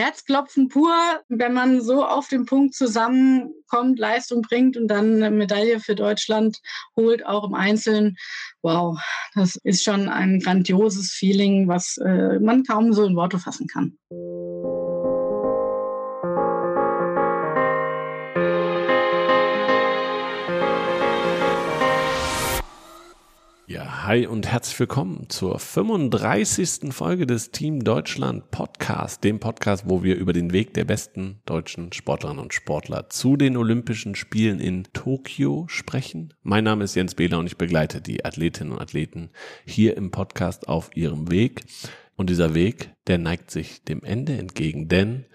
Herzklopfen pur, wenn man so auf den Punkt zusammenkommt, Leistung bringt und dann eine Medaille für Deutschland holt, auch im Einzelnen. Wow, das ist schon ein grandioses Feeling, was äh, man kaum so in Worte fassen kann. Hi und herzlich willkommen zur 35. Folge des Team Deutschland Podcast, dem Podcast, wo wir über den Weg der besten deutschen Sportlerinnen und Sportler zu den Olympischen Spielen in Tokio sprechen. Mein Name ist Jens Behler und ich begleite die Athletinnen und Athleten hier im Podcast auf ihrem Weg. Und dieser Weg, der neigt sich dem Ende entgegen, denn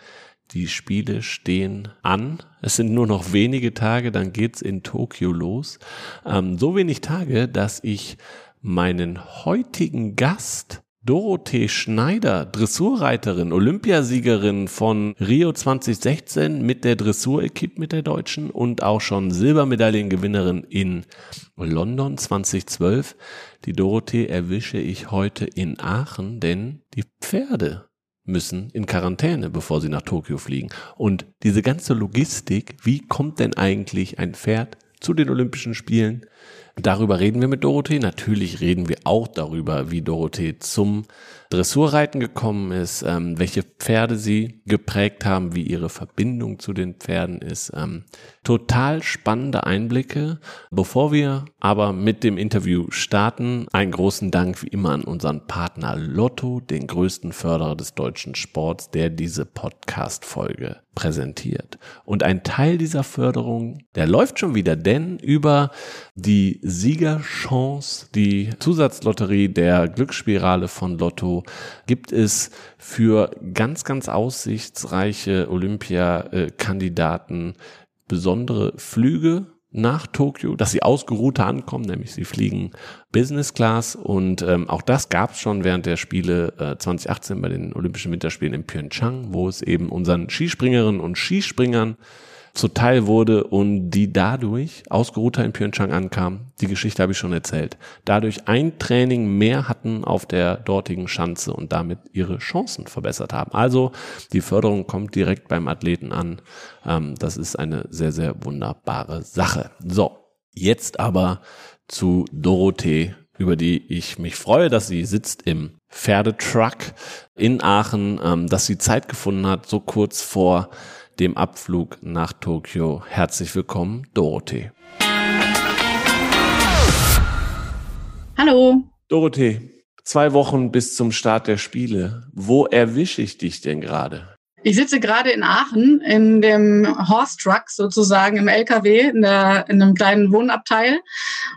die Spiele stehen an. Es sind nur noch wenige Tage, dann geht's in Tokio los. Ähm, so wenig Tage, dass ich meinen heutigen Gast Dorothee Schneider, Dressurreiterin, Olympiasiegerin von Rio 2016 mit der Dressur-Equipe mit der Deutschen und auch schon Silbermedaillengewinnerin in London 2012. Die Dorothee erwische ich heute in Aachen, denn die Pferde müssen in Quarantäne, bevor sie nach Tokio fliegen. Und diese ganze Logistik, wie kommt denn eigentlich ein Pferd zu den Olympischen Spielen? Darüber reden wir mit Dorothee. Natürlich reden wir auch darüber, wie Dorothee zum Dressurreiten gekommen ist, ähm, welche Pferde sie geprägt haben, wie ihre Verbindung zu den Pferden ist. Ähm, total spannende Einblicke. Bevor wir aber mit dem Interview starten, einen großen Dank wie immer an unseren Partner Lotto, den größten Förderer des deutschen Sports, der diese Podcast-Folge präsentiert. Und ein Teil dieser Förderung, der läuft schon wieder, denn über die Siegerchance, die Zusatzlotterie der Glücksspirale von Lotto, gibt es für ganz, ganz aussichtsreiche Olympiakandidaten besondere Flüge nach Tokio, dass sie ausgeruhte ankommen, nämlich sie fliegen Business Class und ähm, auch das gab es schon während der Spiele äh, 2018 bei den Olympischen Winterspielen in Pyeongchang, wo es eben unseren Skispringerinnen und Skispringern zuteil wurde und die dadurch ausgeruhter in Pyeongchang ankam. Die Geschichte habe ich schon erzählt. Dadurch ein Training mehr hatten auf der dortigen Schanze und damit ihre Chancen verbessert haben. Also die Förderung kommt direkt beim Athleten an. Ähm, das ist eine sehr, sehr wunderbare Sache. So, jetzt aber zu Dorothee, über die ich mich freue, dass sie sitzt im Pferdetruck in Aachen, ähm, dass sie Zeit gefunden hat, so kurz vor dem Abflug nach Tokio. Herzlich willkommen, Dorothee. Hallo. Dorothee, zwei Wochen bis zum Start der Spiele. Wo erwische ich dich denn gerade? Ich sitze gerade in Aachen in dem Horse Truck sozusagen im LKW in, der, in einem kleinen Wohnabteil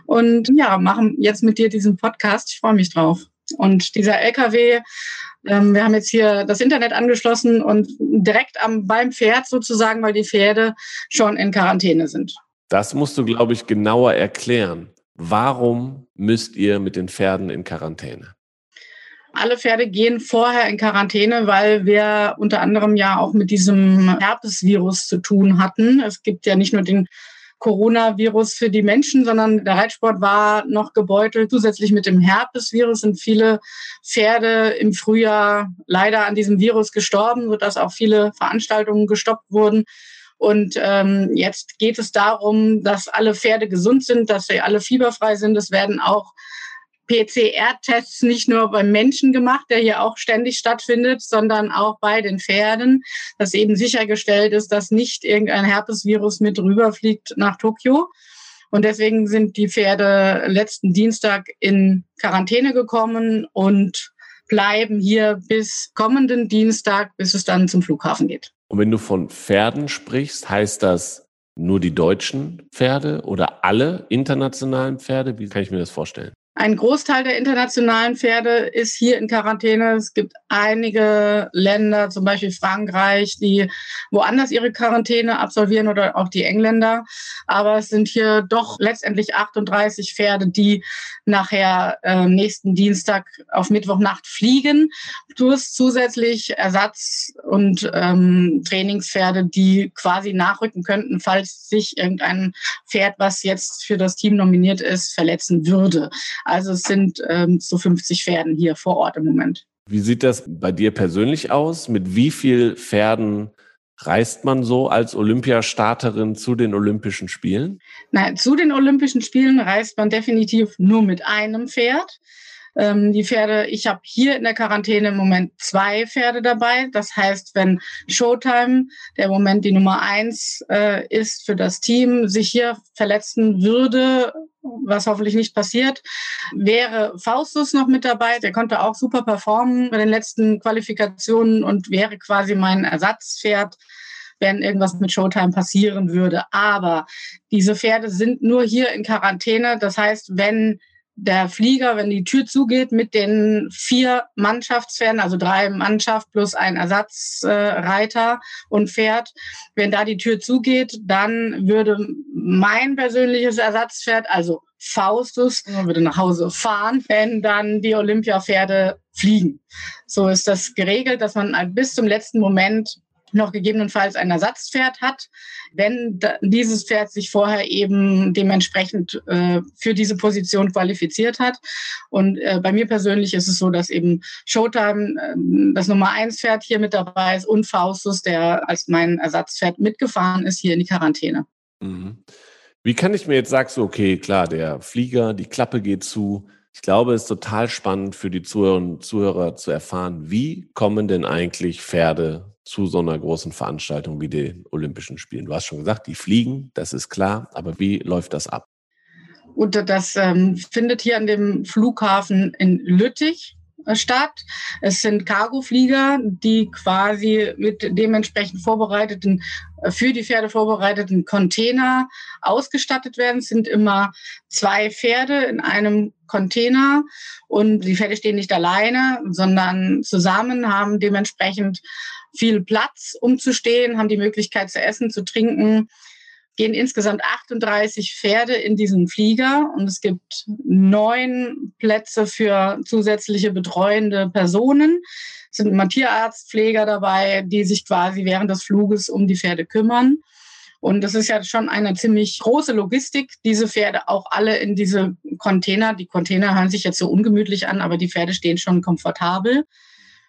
und ja, machen jetzt mit dir diesen Podcast. Ich freue mich drauf. Und dieser LKW ähm, wir haben jetzt hier das Internet angeschlossen und direkt am, beim Pferd sozusagen, weil die Pferde schon in Quarantäne sind. Das musst du, glaube ich, genauer erklären. Warum müsst ihr mit den Pferden in Quarantäne? Alle Pferde gehen vorher in Quarantäne, weil wir unter anderem ja auch mit diesem Herpesvirus zu tun hatten. Es gibt ja nicht nur den Coronavirus für die Menschen, sondern der Reitsport war noch gebeutelt. Zusätzlich mit dem Herpesvirus sind viele Pferde im Frühjahr leider an diesem Virus gestorben, sodass auch viele Veranstaltungen gestoppt wurden. Und ähm, jetzt geht es darum, dass alle Pferde gesund sind, dass sie alle fieberfrei sind. Es werden auch PCR-Tests nicht nur beim Menschen gemacht, der hier auch ständig stattfindet, sondern auch bei den Pferden, dass eben sichergestellt ist, dass nicht irgendein Herpesvirus mit rüberfliegt nach Tokio. Und deswegen sind die Pferde letzten Dienstag in Quarantäne gekommen und bleiben hier bis kommenden Dienstag, bis es dann zum Flughafen geht. Und wenn du von Pferden sprichst, heißt das nur die deutschen Pferde oder alle internationalen Pferde? Wie kann ich mir das vorstellen? Ein Großteil der internationalen Pferde ist hier in Quarantäne. Es gibt einige Länder, zum Beispiel Frankreich, die woanders ihre Quarantäne absolvieren oder auch die Engländer. Aber es sind hier doch letztendlich 38 Pferde, die nachher äh, nächsten Dienstag auf Mittwochnacht fliegen. Plus zusätzlich Ersatz- und ähm, Trainingspferde, die quasi nachrücken könnten, falls sich irgendein Pferd, was jetzt für das Team nominiert ist, verletzen würde. Also es sind ähm, so 50 Pferden hier vor Ort im Moment. Wie sieht das bei dir persönlich aus? Mit wie viel Pferden reist man so als Olympiastarterin zu den Olympischen Spielen? Nein, zu den Olympischen Spielen reist man definitiv nur mit einem Pferd. Ähm, die Pferde, ich habe hier in der Quarantäne im Moment zwei Pferde dabei. Das heißt, wenn Showtime, der im Moment die Nummer eins äh, ist für das Team, sich hier verletzen würde, was hoffentlich nicht passiert, wäre Faustus noch mit dabei. Der konnte auch super performen bei den letzten Qualifikationen und wäre quasi mein Ersatzpferd wenn irgendwas mit Showtime passieren würde. Aber diese Pferde sind nur hier in Quarantäne. Das heißt, wenn der Flieger, wenn die Tür zugeht mit den vier Mannschaftspferden, also drei Mannschaft plus ein Ersatzreiter äh, und Pferd, wenn da die Tür zugeht, dann würde mein persönliches Ersatzpferd, also Faustus, würde nach Hause fahren, wenn dann die Olympiapferde fliegen. So ist das geregelt, dass man bis zum letzten Moment noch gegebenenfalls ein Ersatzpferd hat, wenn dieses Pferd sich vorher eben dementsprechend äh, für diese Position qualifiziert hat. Und äh, bei mir persönlich ist es so, dass eben Showtime äh, das Nummer eins Pferd hier mit dabei ist und Faustus, der als mein Ersatzpferd mitgefahren ist hier in die Quarantäne. Mhm. Wie kann ich mir jetzt sagen, so, okay, klar, der Flieger, die Klappe geht zu. Ich glaube, es ist total spannend für die Zuhörerinnen und Zuhörer zu erfahren, wie kommen denn eigentlich Pferde zu so einer großen Veranstaltung wie den Olympischen Spielen? Du hast schon gesagt, die fliegen, das ist klar, aber wie läuft das ab? Und das ähm, findet hier an dem Flughafen in Lüttich äh, statt. Es sind Cargoflieger, die quasi mit dementsprechend vorbereiteten, äh, für die Pferde vorbereiteten Container ausgestattet werden. Es sind immer zwei Pferde in einem Container und die Pferde stehen nicht alleine, sondern zusammen haben dementsprechend viel Platz, um zu stehen, haben die Möglichkeit zu essen, zu trinken. Gehen insgesamt 38 Pferde in diesen Flieger und es gibt neun Plätze für zusätzliche betreuende Personen. Es sind immer Tierarztpfleger dabei, die sich quasi während des Fluges um die Pferde kümmern. Und das ist ja schon eine ziemlich große Logistik, diese Pferde auch alle in diese Container. Die Container hören sich jetzt so ungemütlich an, aber die Pferde stehen schon komfortabel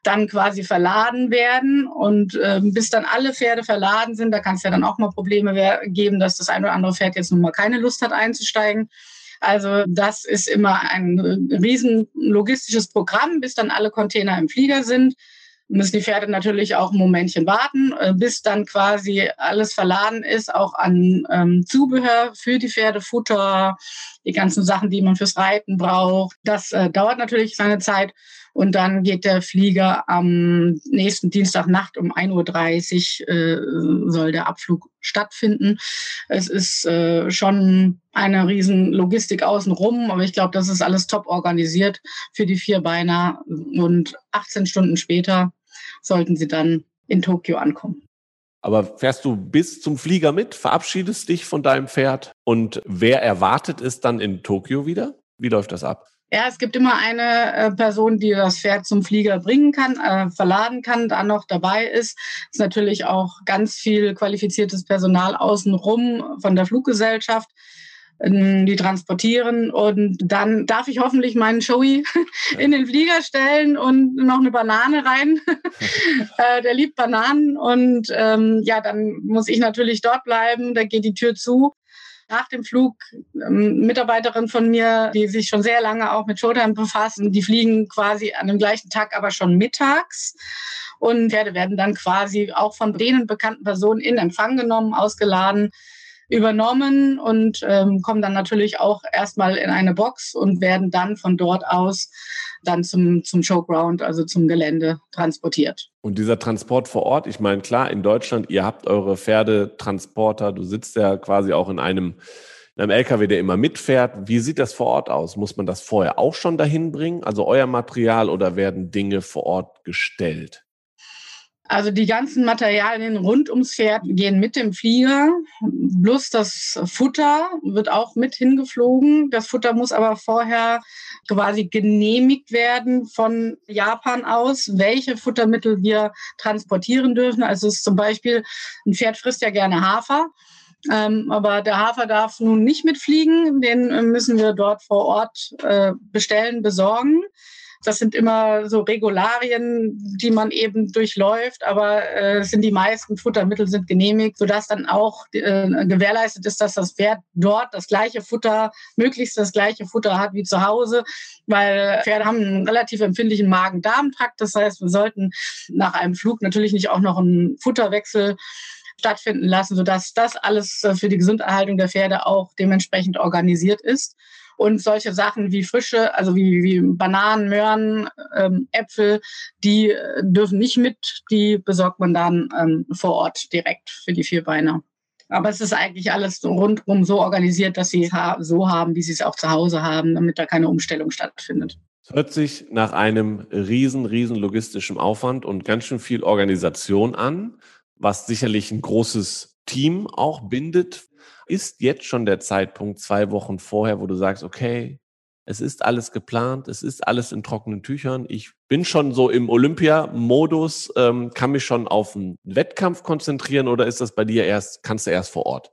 dann quasi verladen werden. Und äh, bis dann alle Pferde verladen sind, da kann es ja dann auch mal Probleme geben, dass das ein oder andere Pferd jetzt nun mal keine Lust hat einzusteigen. Also das ist immer ein riesen logistisches Programm, bis dann alle Container im Flieger sind. Müssen die Pferde natürlich auch ein Momentchen warten, äh, bis dann quasi alles verladen ist, auch an ähm, Zubehör für die Pferde, Futter, die ganzen Sachen, die man fürs Reiten braucht. Das äh, dauert natürlich seine Zeit. Und dann geht der Flieger am nächsten Dienstagnacht um 1.30 Uhr äh, soll der Abflug stattfinden. Es ist äh, schon eine riesen Logistik außenrum, aber ich glaube, das ist alles top organisiert für die Vierbeiner. Und 18 Stunden später sollten sie dann in Tokio ankommen. Aber fährst du bis zum Flieger mit, verabschiedest dich von deinem Pferd und wer erwartet es dann in Tokio wieder? Wie läuft das ab? Ja, es gibt immer eine äh, Person, die das Pferd zum Flieger bringen kann, äh, verladen kann, da noch dabei ist. Es ist natürlich auch ganz viel qualifiziertes Personal außenrum von der Fluggesellschaft ähm, die transportieren und dann darf ich hoffentlich meinen Showy in den Flieger stellen und noch eine Banane rein. äh, der liebt Bananen und ähm, ja, dann muss ich natürlich dort bleiben, da geht die Tür zu nach dem Flug ähm, Mitarbeiterin von mir, die sich schon sehr lange auch mit Showtime befassen, die fliegen quasi an dem gleichen Tag, aber schon mittags. Und Pferde werden dann quasi auch von denen bekannten Personen in Empfang genommen, ausgeladen, übernommen und ähm, kommen dann natürlich auch erstmal in eine Box und werden dann von dort aus dann zum, zum Showground, also zum Gelände transportiert. Und dieser Transport vor Ort, ich meine, klar, in Deutschland, ihr habt eure Pferdetransporter, du sitzt ja quasi auch in einem, in einem LKW, der immer mitfährt. Wie sieht das vor Ort aus? Muss man das vorher auch schon dahin bringen, also euer Material, oder werden Dinge vor Ort gestellt? Also die ganzen Materialien rund ums Pferd gehen mit dem Flieger. Bloß das Futter wird auch mit hingeflogen. Das Futter muss aber vorher quasi genehmigt werden von Japan aus, welche Futtermittel wir transportieren dürfen. Also es ist zum Beispiel, ein Pferd frisst ja gerne Hafer. Ähm, aber der Hafer darf nun nicht mitfliegen. Den müssen wir dort vor Ort äh, bestellen, besorgen. Das sind immer so Regularien, die man eben durchläuft, aber äh, sind die meisten Futtermittel sind genehmigt, sodass dann auch äh, gewährleistet ist, dass das Pferd dort das gleiche Futter, möglichst das gleiche Futter hat wie zu Hause, weil Pferde haben einen relativ empfindlichen Magen-Darm-Trakt. Das heißt, wir sollten nach einem Flug natürlich nicht auch noch einen Futterwechsel stattfinden lassen, sodass das alles äh, für die Gesunderhaltung der Pferde auch dementsprechend organisiert ist. Und solche Sachen wie frische, also wie, wie Bananen, Möhren, ähm, Äpfel, die äh, dürfen nicht mit. Die besorgt man dann ähm, vor Ort direkt für die Vierbeiner. Aber es ist eigentlich alles rundum so organisiert, dass sie es so haben, wie sie es auch zu Hause haben, damit da keine Umstellung stattfindet. Es hört sich nach einem riesen, riesen logistischen Aufwand und ganz schön viel Organisation an, was sicherlich ein großes Team auch bindet. Ist jetzt schon der Zeitpunkt, zwei Wochen vorher, wo du sagst, okay, es ist alles geplant, es ist alles in trockenen Tüchern. Ich bin schon so im Olympia-Modus, ähm, kann mich schon auf einen Wettkampf konzentrieren oder ist das bei dir erst, kannst du erst vor Ort?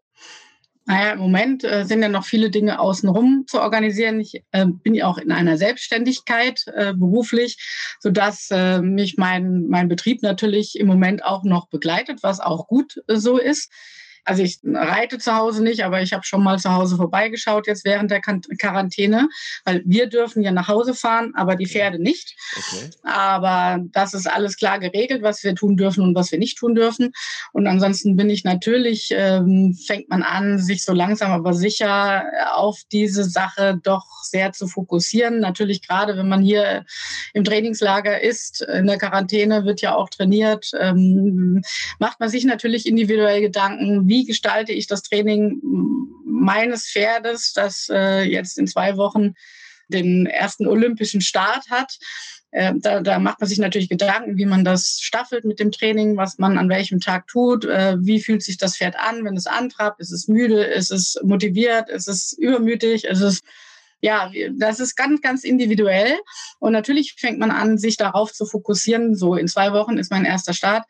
Naja, im Moment äh, sind ja noch viele Dinge außenrum zu organisieren. Ich äh, bin ja auch in einer Selbstständigkeit äh, beruflich, sodass äh, mich mein, mein Betrieb natürlich im Moment auch noch begleitet, was auch gut äh, so ist. Also ich reite zu Hause nicht, aber ich habe schon mal zu Hause vorbeigeschaut jetzt während der Quarantäne, weil wir dürfen ja nach Hause fahren, aber die Pferde nicht. Okay. Aber das ist alles klar geregelt, was wir tun dürfen und was wir nicht tun dürfen. Und ansonsten bin ich natürlich, ähm, fängt man an, sich so langsam aber sicher auf diese Sache doch sehr zu fokussieren. Natürlich gerade, wenn man hier im Trainingslager ist, in der Quarantäne wird ja auch trainiert, ähm, macht man sich natürlich individuell Gedanken, wie wie gestalte ich das Training meines Pferdes, das äh, jetzt in zwei Wochen den ersten olympischen Start hat. Äh, da, da, macht man sich natürlich Gedanken, wie man das staffelt mit dem Training, was man an welchem Tag tut, äh, wie fühlt sich das Pferd an, wenn es antrabt, ist es müde, ist es motiviert, ist es übermütig, ist es ja, das ist ganz, ganz individuell. Und natürlich fängt man an, sich darauf zu fokussieren. So in zwei Wochen ist mein erster Start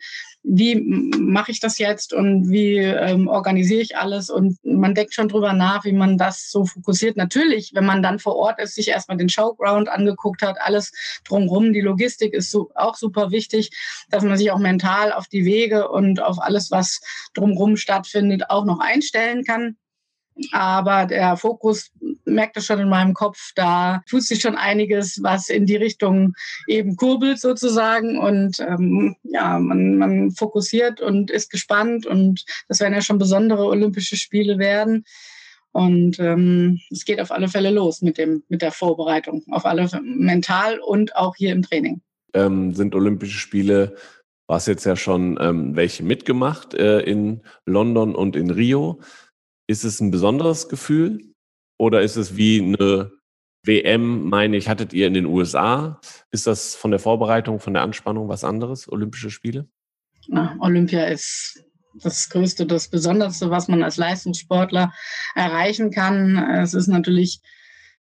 wie mache ich das jetzt und wie ähm, organisiere ich alles? Und man denkt schon drüber nach, wie man das so fokussiert. Natürlich, wenn man dann vor Ort ist, sich erstmal den Showground angeguckt hat, alles drumherum, die Logistik ist so, auch super wichtig, dass man sich auch mental auf die Wege und auf alles, was drumherum stattfindet, auch noch einstellen kann. Aber der Fokus merkte schon in meinem Kopf, da tut sich schon einiges, was in die Richtung eben kurbelt sozusagen. Und ähm, ja, man, man fokussiert und ist gespannt. Und das werden ja schon besondere Olympische Spiele werden. Und ähm, es geht auf alle Fälle los mit, dem, mit der Vorbereitung, auf alle mental und auch hier im Training. Ähm, sind Olympische Spiele, war es jetzt ja schon ähm, welche mitgemacht äh, in London und in Rio. Ist es ein besonderes Gefühl oder ist es wie eine WM, meine ich, hattet ihr in den USA? Ist das von der Vorbereitung, von der Anspannung was anderes, Olympische Spiele? Ja, Olympia ist das Größte, das Besonderste, was man als Leistungssportler erreichen kann. Es ist natürlich,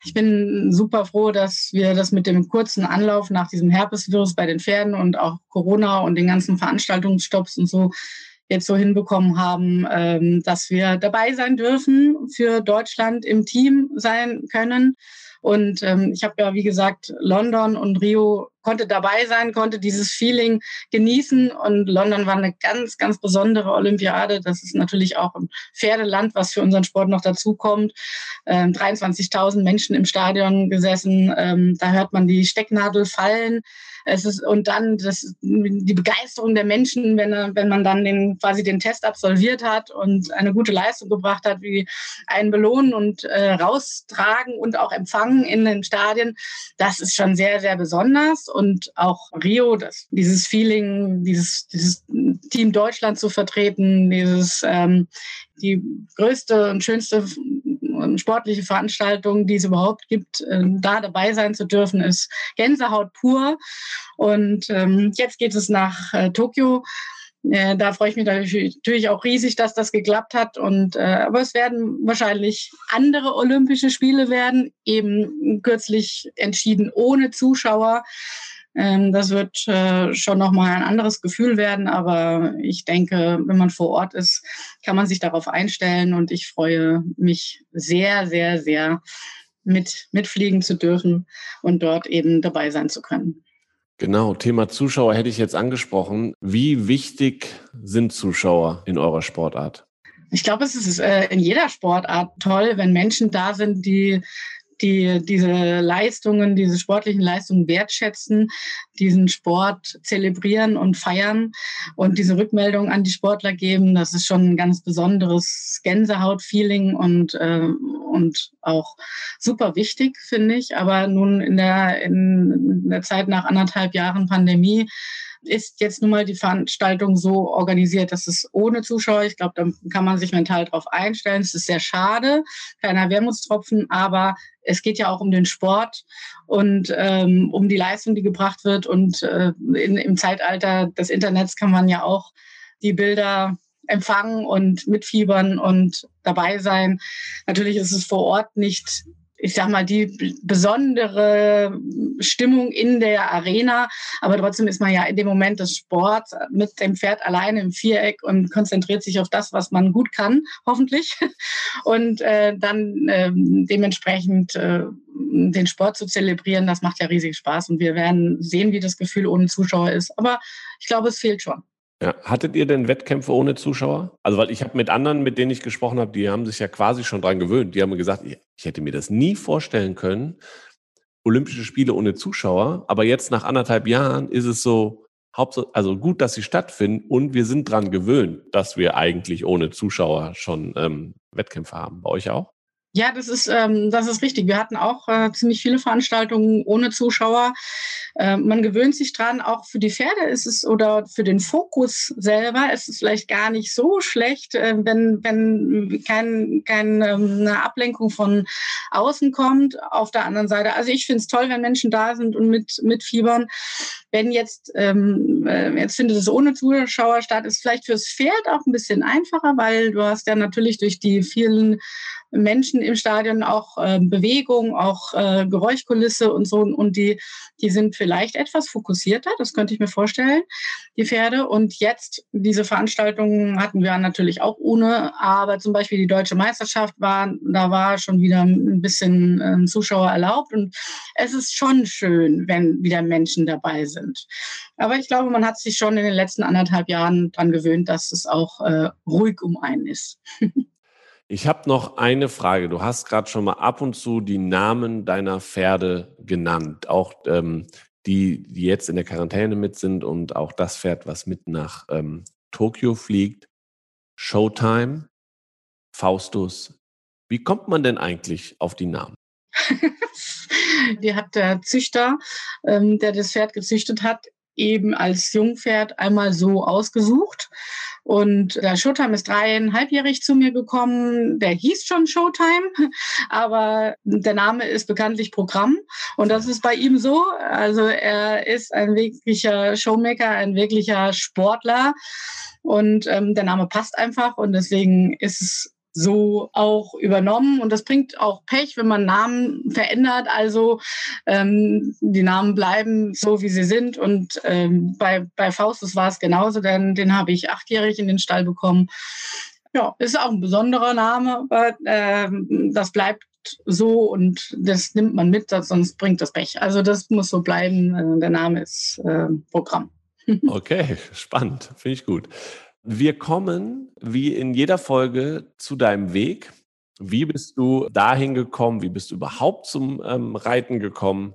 ich bin super froh, dass wir das mit dem kurzen Anlauf nach diesem Herpesvirus bei den Pferden und auch Corona und den ganzen Veranstaltungsstopps und so jetzt so hinbekommen haben, ähm, dass wir dabei sein dürfen, für Deutschland im Team sein können. Und ähm, ich habe ja, wie gesagt, London und Rio konnte dabei sein, konnte dieses Feeling genießen. Und London war eine ganz, ganz besondere Olympiade. Das ist natürlich auch ein Pferdeland, was für unseren Sport noch dazukommt. Ähm, 23.000 Menschen im Stadion gesessen. Ähm, da hört man die Stecknadel fallen. Es ist, und dann das, die Begeisterung der Menschen, wenn, wenn man dann den, quasi den Test absolviert hat und eine gute Leistung gebracht hat, wie einen belohnen und äh, raustragen und auch empfangen in den Stadien. Das ist schon sehr, sehr besonders. Und auch Rio, das, dieses Feeling, dieses, dieses Team Deutschland zu vertreten, dieses ähm, die größte und schönste sportliche Veranstaltung, die es überhaupt gibt, äh, da dabei sein zu dürfen, ist Gänsehaut pur. Und ähm, jetzt geht es nach äh, Tokio. Äh, da freue ich mich natürlich auch riesig, dass das geklappt hat. Und, äh, aber es werden wahrscheinlich andere Olympische Spiele werden, eben kürzlich entschieden ohne Zuschauer. Ähm, das wird äh, schon nochmal ein anderes Gefühl werden, aber ich denke, wenn man vor Ort ist, kann man sich darauf einstellen und ich freue mich sehr, sehr, sehr, mit, mitfliegen zu dürfen und dort eben dabei sein zu können. Genau, Thema Zuschauer hätte ich jetzt angesprochen. Wie wichtig sind Zuschauer in eurer Sportart? Ich glaube, es ist äh, in jeder Sportart toll, wenn Menschen da sind, die die diese Leistungen, diese sportlichen Leistungen wertschätzen, diesen Sport zelebrieren und feiern und diese Rückmeldung an die Sportler geben. Das ist schon ein ganz besonderes Gänsehaut-Feeling und, äh, und auch super wichtig, finde ich. Aber nun in der, in der Zeit nach anderthalb Jahren Pandemie ist jetzt nun mal die Veranstaltung so organisiert, dass es ohne Zuschauer, ich glaube, da kann man sich mental drauf einstellen. Es ist sehr schade, keiner Wermutstropfen, aber es geht ja auch um den Sport und ähm, um die Leistung, die gebracht wird. Und äh, in, im Zeitalter des Internets kann man ja auch die Bilder empfangen und mitfiebern und dabei sein. Natürlich ist es vor Ort nicht ich sag mal, die besondere Stimmung in der Arena. Aber trotzdem ist man ja in dem Moment des Sports mit dem Pferd alleine im Viereck und konzentriert sich auf das, was man gut kann, hoffentlich. Und äh, dann äh, dementsprechend äh, den Sport zu zelebrieren, das macht ja riesig Spaß. Und wir werden sehen, wie das Gefühl ohne Zuschauer ist. Aber ich glaube, es fehlt schon. Ja. Hattet ihr denn Wettkämpfe ohne Zuschauer? Also, weil ich habe mit anderen, mit denen ich gesprochen habe, die haben sich ja quasi schon dran gewöhnt. Die haben gesagt, ich hätte mir das nie vorstellen können, Olympische Spiele ohne Zuschauer. Aber jetzt nach anderthalb Jahren ist es so, also gut, dass sie stattfinden und wir sind dran gewöhnt, dass wir eigentlich ohne Zuschauer schon ähm, Wettkämpfe haben. Bei euch auch? Ja, das ist, ähm, das ist richtig. Wir hatten auch äh, ziemlich viele Veranstaltungen ohne Zuschauer. Äh, man gewöhnt sich dran. Auch für die Pferde ist es oder für den Fokus selber ist es vielleicht gar nicht so schlecht, äh, wenn, wenn kein, keine ähm, Ablenkung von außen kommt. Auf der anderen Seite, also ich finde es toll, wenn Menschen da sind und mit, mit Fiebern. Wenn jetzt, ähm, äh, jetzt findet es ohne Zuschauer statt, ist vielleicht fürs Pferd auch ein bisschen einfacher, weil du hast ja natürlich durch die vielen Menschen im Stadion auch äh, Bewegung, auch äh, Geräuschkulisse und so. Und die, die sind vielleicht etwas fokussierter, das könnte ich mir vorstellen, die Pferde. Und jetzt, diese Veranstaltungen hatten wir natürlich auch ohne, aber zum Beispiel die deutsche Meisterschaft war, da war schon wieder ein bisschen äh, Zuschauer erlaubt. Und es ist schon schön, wenn wieder Menschen dabei sind. Aber ich glaube, man hat sich schon in den letzten anderthalb Jahren daran gewöhnt, dass es auch äh, ruhig um einen ist. Ich habe noch eine Frage. Du hast gerade schon mal ab und zu die Namen deiner Pferde genannt, auch ähm, die, die jetzt in der Quarantäne mit sind und auch das Pferd, was mit nach ähm, Tokio fliegt. Showtime, Faustus. Wie kommt man denn eigentlich auf die Namen? die hat der Züchter, ähm, der das Pferd gezüchtet hat, eben als Jungpferd einmal so ausgesucht. Und der Showtime ist dreieinhalbjährig zu mir gekommen. Der hieß schon Showtime, aber der Name ist bekanntlich Programm. Und das ist bei ihm so. Also er ist ein wirklicher Showmaker, ein wirklicher Sportler. Und ähm, der Name passt einfach. Und deswegen ist es so auch übernommen. Und das bringt auch Pech, wenn man Namen verändert. Also ähm, die Namen bleiben so, wie sie sind. Und ähm, bei, bei Faustus war es genauso, denn den habe ich achtjährig in den Stall bekommen. Ja, ist auch ein besonderer Name, aber ähm, das bleibt so und das nimmt man mit, sonst bringt das Pech. Also das muss so bleiben. Äh, der Name ist äh, Programm. Okay, spannend, finde ich gut. Wir kommen wie in jeder Folge zu deinem Weg. Wie bist du dahin gekommen? Wie bist du überhaupt zum ähm, Reiten gekommen?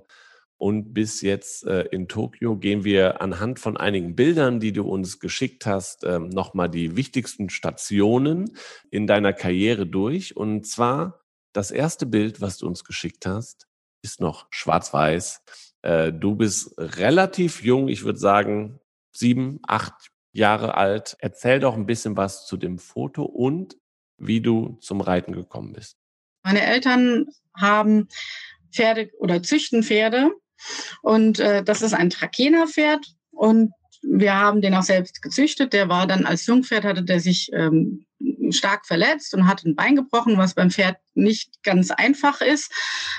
Und bis jetzt äh, in Tokio gehen wir anhand von einigen Bildern, die du uns geschickt hast, ähm, nochmal die wichtigsten Stationen in deiner Karriere durch. Und zwar das erste Bild, was du uns geschickt hast, ist noch schwarz-weiß. Äh, du bist relativ jung, ich würde sagen sieben, acht Jahre alt. Erzähl doch ein bisschen was zu dem Foto und wie du zum Reiten gekommen bist. Meine Eltern haben Pferde oder züchten Pferde und äh, das ist ein Trakehner-Pferd und wir haben den auch selbst gezüchtet. Der war dann als Jungpferd, hatte der sich ähm, stark verletzt und hat ein Bein gebrochen, was beim Pferd nicht ganz einfach ist,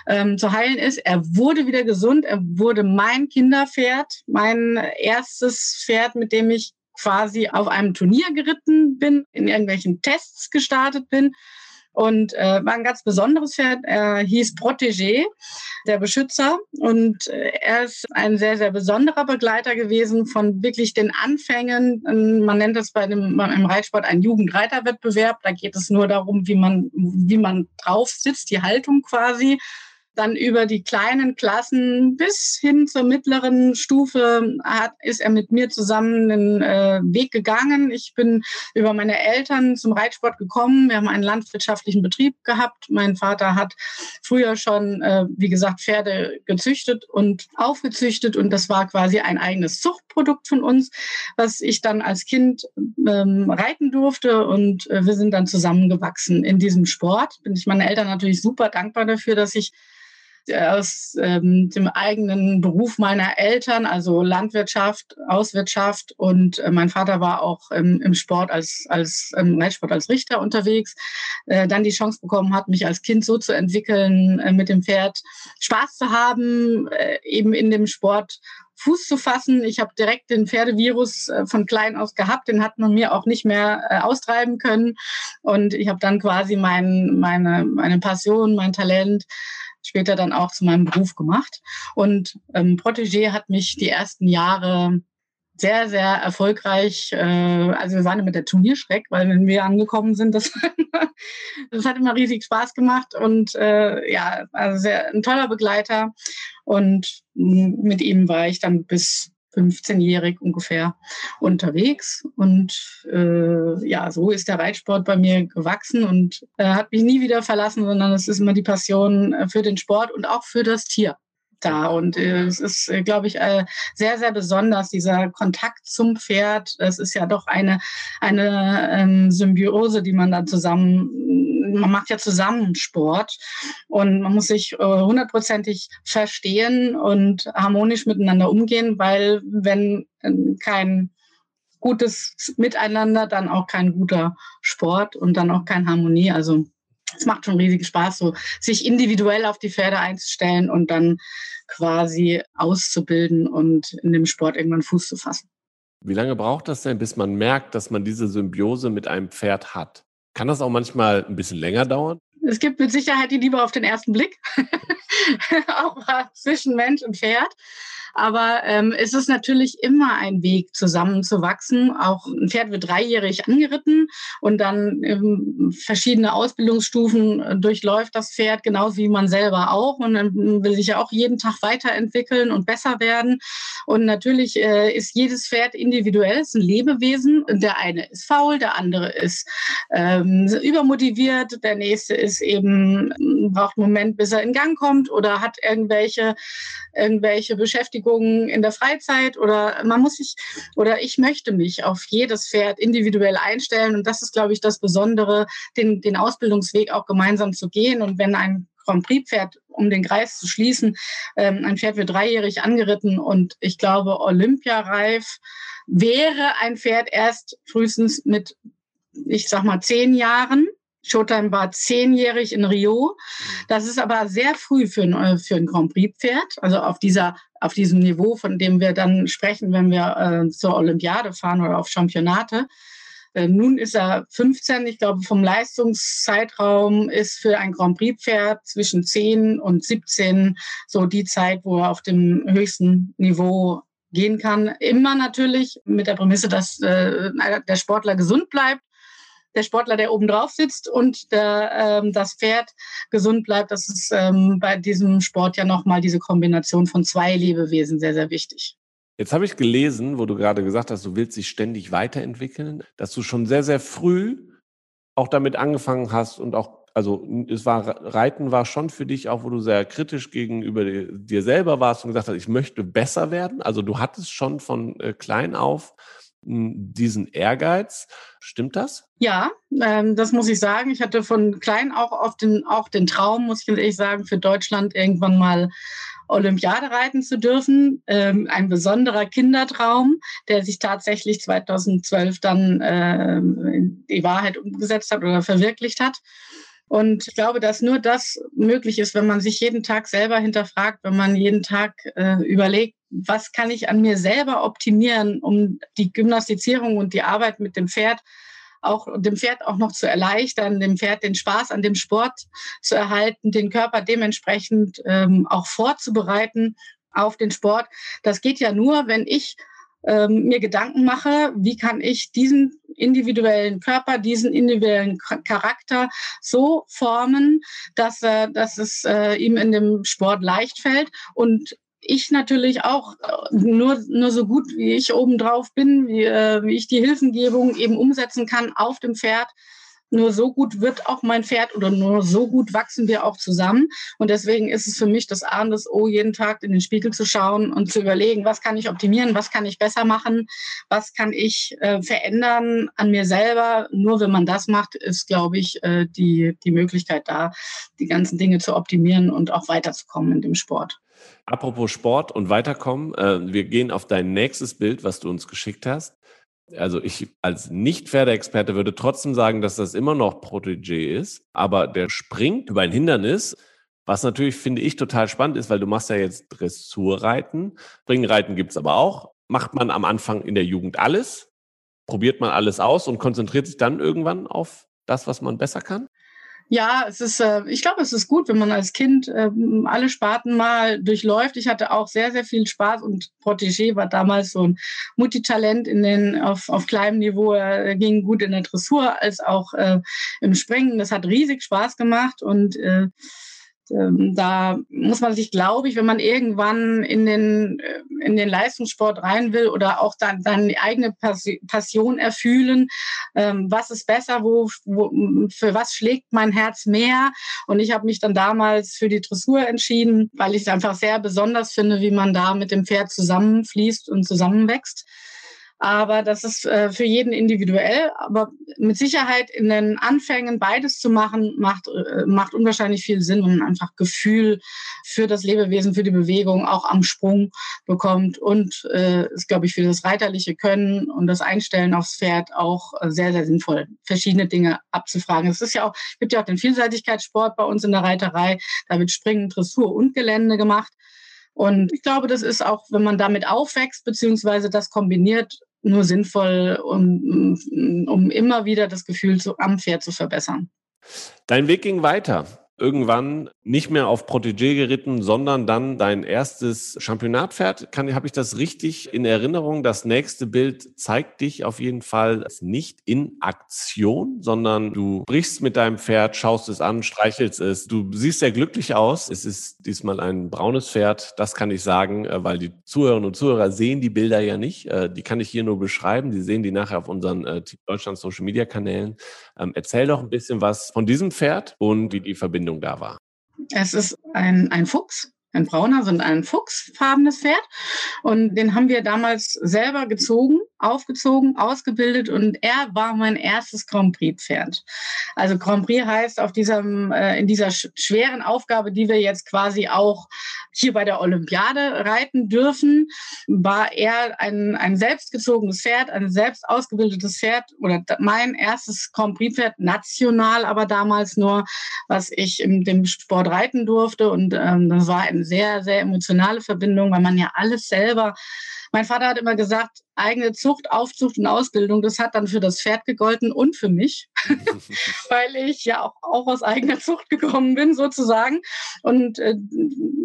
ähm, zu heilen ist. Er wurde wieder gesund. Er wurde mein Kinderpferd, mein erstes Pferd, mit dem ich quasi auf einem Turnier geritten bin, in irgendwelchen Tests gestartet bin. und äh, war ein ganz besonderes Pferd. Er hieß Protégé, der Beschützer. Und äh, er ist ein sehr, sehr besonderer Begleiter gewesen von wirklich den Anfängen. Man nennt das bei dem, im Reitsport einen Jugendreiterwettbewerb. Da geht es nur darum, wie man, wie man drauf sitzt, die Haltung quasi dann über die kleinen Klassen bis hin zur mittleren Stufe hat, ist er mit mir zusammen den äh, Weg gegangen. Ich bin über meine Eltern zum Reitsport gekommen. Wir haben einen landwirtschaftlichen Betrieb gehabt. Mein Vater hat früher schon, äh, wie gesagt, Pferde gezüchtet und aufgezüchtet und das war quasi ein eigenes Zuchtprodukt von uns, was ich dann als Kind ähm, reiten durfte und äh, wir sind dann zusammengewachsen in diesem Sport. Bin ich meinen Eltern natürlich super dankbar dafür, dass ich aus ähm, dem eigenen Beruf meiner Eltern, also Landwirtschaft, Auswirtschaft und äh, mein Vater war auch ähm, im Sport als, als im Reitsport als Richter unterwegs, äh, dann die Chance bekommen hat, mich als Kind so zu entwickeln, äh, mit dem Pferd Spaß zu haben, äh, eben in dem Sport Fuß zu fassen. Ich habe direkt den Pferdevirus äh, von klein aus gehabt, den hat man mir auch nicht mehr äh, austreiben können. Und ich habe dann quasi mein, meine, meine Passion, mein Talent später dann auch zu meinem Beruf gemacht. Und ähm, Protégé hat mich die ersten Jahre sehr, sehr erfolgreich. Äh, also wir waren immer der Turnierschreck, weil wenn wir angekommen sind, das, das hat immer riesig Spaß gemacht und äh, ja, also sehr, ein toller Begleiter. Und mit ihm war ich dann bis 15-jährig ungefähr unterwegs. Und äh, ja, so ist der Reitsport bei mir gewachsen und äh, hat mich nie wieder verlassen, sondern es ist immer die Passion äh, für den Sport und auch für das Tier da. Und äh, es ist, äh, glaube ich, äh, sehr, sehr besonders, dieser Kontakt zum Pferd. Es ist ja doch eine, eine ähm, Symbiose, die man da zusammen man macht ja zusammen Sport und man muss sich äh, hundertprozentig verstehen und harmonisch miteinander umgehen, weil wenn äh, kein gutes Miteinander, dann auch kein guter Sport und dann auch keine Harmonie. Also es macht schon riesig Spaß, so sich individuell auf die Pferde einzustellen und dann quasi auszubilden und in dem Sport irgendwann Fuß zu fassen. Wie lange braucht das denn, bis man merkt, dass man diese Symbiose mit einem Pferd hat? Kann das auch manchmal ein bisschen länger dauern? Es gibt mit Sicherheit die Liebe auf den ersten Blick, auch zwischen Mensch und Pferd. Aber ähm, es ist natürlich immer ein Weg, zusammenzuwachsen. Auch ein Pferd wird dreijährig angeritten und dann ähm, verschiedene Ausbildungsstufen äh, durchläuft das Pferd, genauso wie man selber auch. Und dann will sich ja auch jeden Tag weiterentwickeln und besser werden. Und natürlich äh, ist jedes Pferd individuell, ist ein Lebewesen. Der eine ist faul, der andere ist ähm, übermotiviert, der nächste ist eben, braucht einen Moment, bis er in Gang kommt oder hat irgendwelche, irgendwelche Beschäftigungen Beschäftigung in der Freizeit oder man muss sich oder ich möchte mich auf jedes Pferd individuell einstellen. Und das ist, glaube ich, das Besondere, den, den Ausbildungsweg auch gemeinsam zu gehen. Und wenn ein Grand Prix-Pferd, um den Kreis zu schließen, ähm, ein Pferd wird dreijährig angeritten und ich glaube, Olympiareif wäre ein Pferd erst frühestens mit, ich sag mal, zehn Jahren. Showtime war zehnjährig in Rio. Das ist aber sehr früh für ein, äh, für ein Grand Prix-Pferd, also auf, dieser, auf diesem Niveau, von dem wir dann sprechen, wenn wir äh, zur Olympiade fahren oder auf Championate. Äh, nun ist er 15. Ich glaube, vom Leistungszeitraum ist für ein Grand Prix-Pferd zwischen 10 und 17 so die Zeit, wo er auf dem höchsten Niveau gehen kann. Immer natürlich mit der Prämisse, dass äh, der Sportler gesund bleibt der Sportler, der oben drauf sitzt und der, ähm, das Pferd gesund bleibt. Das ist ähm, bei diesem Sport ja nochmal diese Kombination von zwei Lebewesen sehr, sehr wichtig. Jetzt habe ich gelesen, wo du gerade gesagt hast, du willst dich ständig weiterentwickeln, dass du schon sehr, sehr früh auch damit angefangen hast und auch, also es war, Reiten war schon für dich auch, wo du sehr kritisch gegenüber dir selber warst und gesagt hast, ich möchte besser werden. Also du hattest schon von äh, klein auf diesen Ehrgeiz. Stimmt das? Ja, ähm, das muss ich sagen. Ich hatte von klein auch auf den, auch den Traum, muss ich ehrlich sagen, für Deutschland irgendwann mal Olympiade reiten zu dürfen. Ähm, ein besonderer Kindertraum, der sich tatsächlich 2012 dann äh, die Wahrheit umgesetzt hat oder verwirklicht hat. Und ich glaube, dass nur das möglich ist, wenn man sich jeden Tag selber hinterfragt, wenn man jeden Tag äh, überlegt, was kann ich an mir selber optimieren, um die Gymnastizierung und die Arbeit mit dem Pferd auch dem Pferd auch noch zu erleichtern, dem Pferd den Spaß an dem Sport zu erhalten, den Körper dementsprechend ähm, auch vorzubereiten auf den Sport. Das geht ja nur, wenn ich ähm, mir Gedanken mache, wie kann ich diesen individuellen Körper, diesen individuellen Charakter so formen, dass, äh, dass es äh, ihm in dem Sport leicht fällt und ich natürlich auch äh, nur, nur so gut, wie ich obendrauf bin, wie, äh, wie ich die Hilfengebung eben umsetzen kann auf dem Pferd, nur so gut wird auch mein Pferd oder nur so gut wachsen wir auch zusammen. Und deswegen ist es für mich das A und das O, jeden Tag in den Spiegel zu schauen und zu überlegen, was kann ich optimieren, was kann ich besser machen, was kann ich äh, verändern an mir selber. Nur wenn man das macht, ist, glaube ich, äh, die, die Möglichkeit da, die ganzen Dinge zu optimieren und auch weiterzukommen in dem Sport. Apropos Sport und weiterkommen, äh, wir gehen auf dein nächstes Bild, was du uns geschickt hast also ich als Nicht-Pferdeexperte würde trotzdem sagen, dass das immer noch Protégé ist, aber der springt über ein Hindernis, was natürlich, finde ich, total spannend ist, weil du machst ja jetzt Dressurreiten. Springreiten gibt's aber auch. Macht man am Anfang in der Jugend alles, probiert man alles aus und konzentriert sich dann irgendwann auf das, was man besser kann? Ja, es ist, äh, ich glaube, es ist gut, wenn man als Kind äh, alle Sparten mal durchläuft. Ich hatte auch sehr, sehr viel Spaß und Protégé war damals so ein Multitalent in den, auf, auf kleinem Niveau. Er ging gut in der Dressur als auch äh, im Springen. Das hat riesig Spaß gemacht und äh, ähm, da muss man sich, glaube ich, wenn man irgendwann in den, äh, in den Leistungssport rein will oder auch dann seine eigene Passion erfühlen, ähm, was ist besser, wo, wo, für was schlägt mein Herz mehr. Und ich habe mich dann damals für die Dressur entschieden, weil ich es einfach sehr besonders finde, wie man da mit dem Pferd zusammenfließt und zusammenwächst. Aber das ist äh, für jeden individuell. Aber mit Sicherheit in den Anfängen beides zu machen, macht, äh, macht unwahrscheinlich viel Sinn und einfach Gefühl für das Lebewesen, für die Bewegung auch am Sprung bekommt. Und äh, ist, glaube ich, für das reiterliche Können und das Einstellen aufs Pferd auch sehr, sehr sinnvoll, verschiedene Dinge abzufragen. Es ist ja auch, gibt ja auch den Vielseitigkeitssport bei uns in der Reiterei. Da wird Springen, Dressur und Gelände gemacht. Und ich glaube, das ist auch, wenn man damit aufwächst, beziehungsweise das kombiniert, nur sinnvoll, um, um immer wieder das Gefühl zu, am Pferd zu verbessern. Dein Weg ging weiter irgendwann nicht mehr auf Protégé geritten, sondern dann dein erstes Championatpferd. Habe ich das richtig in Erinnerung? Das nächste Bild zeigt dich auf jeden Fall nicht in Aktion, sondern du brichst mit deinem Pferd, schaust es an, streichelst es. Du siehst sehr glücklich aus. Es ist diesmal ein braunes Pferd. Das kann ich sagen, äh, weil die Zuhörerinnen und Zuhörer sehen die Bilder ja nicht. Äh, die kann ich hier nur beschreiben. Die sehen die nachher auf unseren äh, Deutschland Social Media Kanälen. Ähm, erzähl doch ein bisschen was von diesem Pferd und wie die Verbindung da war. Es ist ein, ein Fuchs, ein brauner, sind ein fuchsfarbenes Pferd. Und den haben wir damals selber gezogen aufgezogen, ausgebildet und er war mein erstes Grand Prix Pferd. Also Grand Prix heißt auf diesem, äh, in dieser schweren Aufgabe, die wir jetzt quasi auch hier bei der Olympiade reiten dürfen, war er ein, ein selbstgezogenes Pferd, ein selbst ausgebildetes Pferd oder mein erstes Grand Prix Pferd, national aber damals nur, was ich in dem Sport reiten durfte und ähm, das war eine sehr, sehr emotionale Verbindung, weil man ja alles selber mein Vater hat immer gesagt, eigene Zucht, Aufzucht und Ausbildung, das hat dann für das Pferd gegolten und für mich, weil ich ja auch, auch aus eigener Zucht gekommen bin sozusagen. Und äh,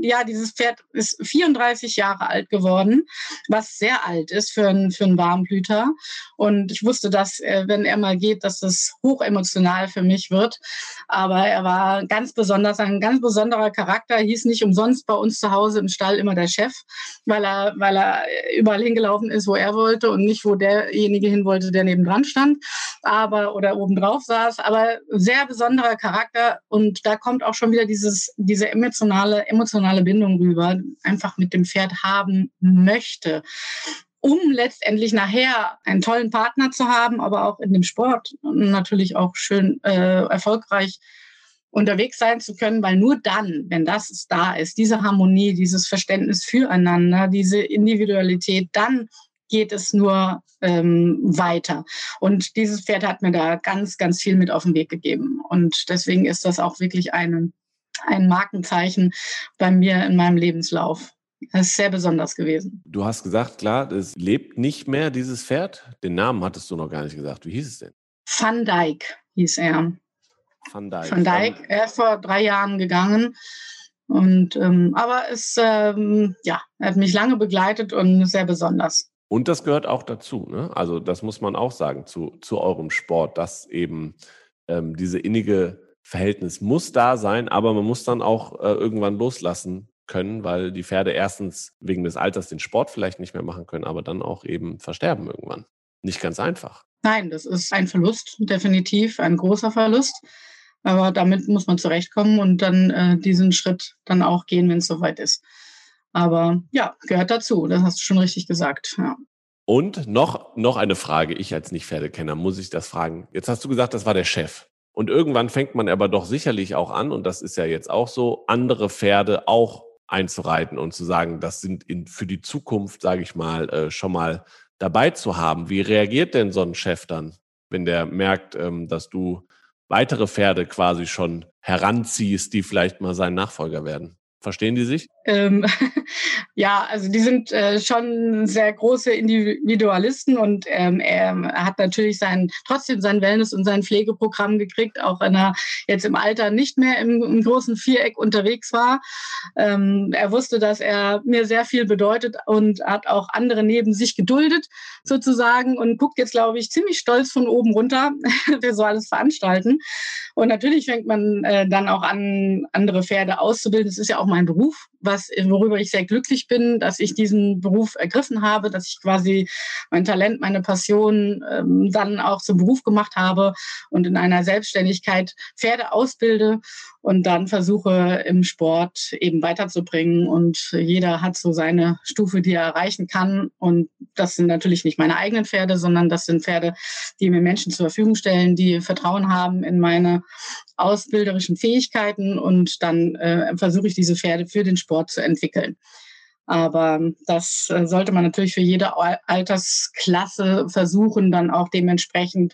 ja, dieses Pferd ist 34 Jahre alt geworden, was sehr alt ist für, ein, für einen Warmblüter. Und ich wusste, dass, äh, wenn er mal geht, dass das hochemotional für mich wird. Aber er war ganz besonders, ein ganz besonderer Charakter, hieß nicht umsonst bei uns zu Hause im Stall immer der Chef, weil er, weil er überall hingelaufen ist, wo er wollte und nicht, wo derjenige hin wollte, der nebendran stand, aber oder obendrauf saß. Aber sehr besonderer Charakter und da kommt auch schon wieder dieses, diese emotionale, emotionale Bindung rüber, einfach mit dem Pferd haben möchte um letztendlich nachher einen tollen Partner zu haben, aber auch in dem Sport natürlich auch schön äh, erfolgreich unterwegs sein zu können, weil nur dann, wenn das da ist, diese Harmonie, dieses Verständnis füreinander, diese Individualität, dann geht es nur ähm, weiter. Und dieses Pferd hat mir da ganz, ganz viel mit auf den Weg gegeben. Und deswegen ist das auch wirklich eine, ein Markenzeichen bei mir in meinem Lebenslauf. Das ist sehr besonders gewesen. Du hast gesagt, klar, es lebt nicht mehr, dieses Pferd. Den Namen hattest du noch gar nicht gesagt. Wie hieß es denn? Van Dijk hieß er. Van Dijk. Van Dijk, er ist vor drei Jahren gegangen. Und ähm, aber es ähm, ja, er hat mich lange begleitet und sehr besonders. Und das gehört auch dazu, ne? Also das muss man auch sagen zu, zu eurem Sport, dass eben ähm, diese innige Verhältnis muss da sein, aber man muss dann auch äh, irgendwann loslassen können, weil die Pferde erstens wegen des Alters den Sport vielleicht nicht mehr machen können, aber dann auch eben versterben irgendwann. Nicht ganz einfach. Nein, das ist ein Verlust, definitiv ein großer Verlust. Aber damit muss man zurechtkommen und dann äh, diesen Schritt dann auch gehen, wenn es soweit ist. Aber ja, gehört dazu. Das hast du schon richtig gesagt. Ja. Und noch, noch eine Frage. Ich als Nicht-Pferdekenner muss ich das fragen. Jetzt hast du gesagt, das war der Chef. Und irgendwann fängt man aber doch sicherlich auch an, und das ist ja jetzt auch so, andere Pferde auch einzureiten und zu sagen, das sind in, für die Zukunft, sage ich mal, äh, schon mal dabei zu haben. Wie reagiert denn so ein Chef dann, wenn der merkt, ähm, dass du weitere Pferde quasi schon heranziehst, die vielleicht mal sein Nachfolger werden? Verstehen die sich? Ähm, ja, also die sind äh, schon sehr große Individualisten und ähm, er, hat natürlich sein, trotzdem sein Wellness- und sein Pflegeprogramm gekriegt, auch wenn er jetzt im Alter nicht mehr im, im großen Viereck unterwegs war. Ähm, er wusste, dass er mir sehr viel bedeutet und hat auch andere neben sich geduldet sozusagen und guckt jetzt, glaube ich, ziemlich stolz von oben runter, wer so alles veranstalten. Und natürlich fängt man äh, dann auch an, andere Pferde auszubilden. Das ist ja auch mein Beruf, was, worüber ich sehr glücklich bin, dass ich diesen Beruf ergriffen habe, dass ich quasi mein Talent, meine Passion ähm, dann auch zum Beruf gemacht habe und in einer Selbstständigkeit Pferde ausbilde und dann versuche im Sport eben weiterzubringen. Und jeder hat so seine Stufe, die er erreichen kann. Und das sind natürlich nicht meine eigenen Pferde, sondern das sind Pferde, die mir Menschen zur Verfügung stellen, die Vertrauen haben in meine ausbilderischen Fähigkeiten. Und dann äh, versuche ich diese Pferde für den Sport zu entwickeln. Aber das äh, sollte man natürlich für jede Altersklasse versuchen, dann auch dementsprechend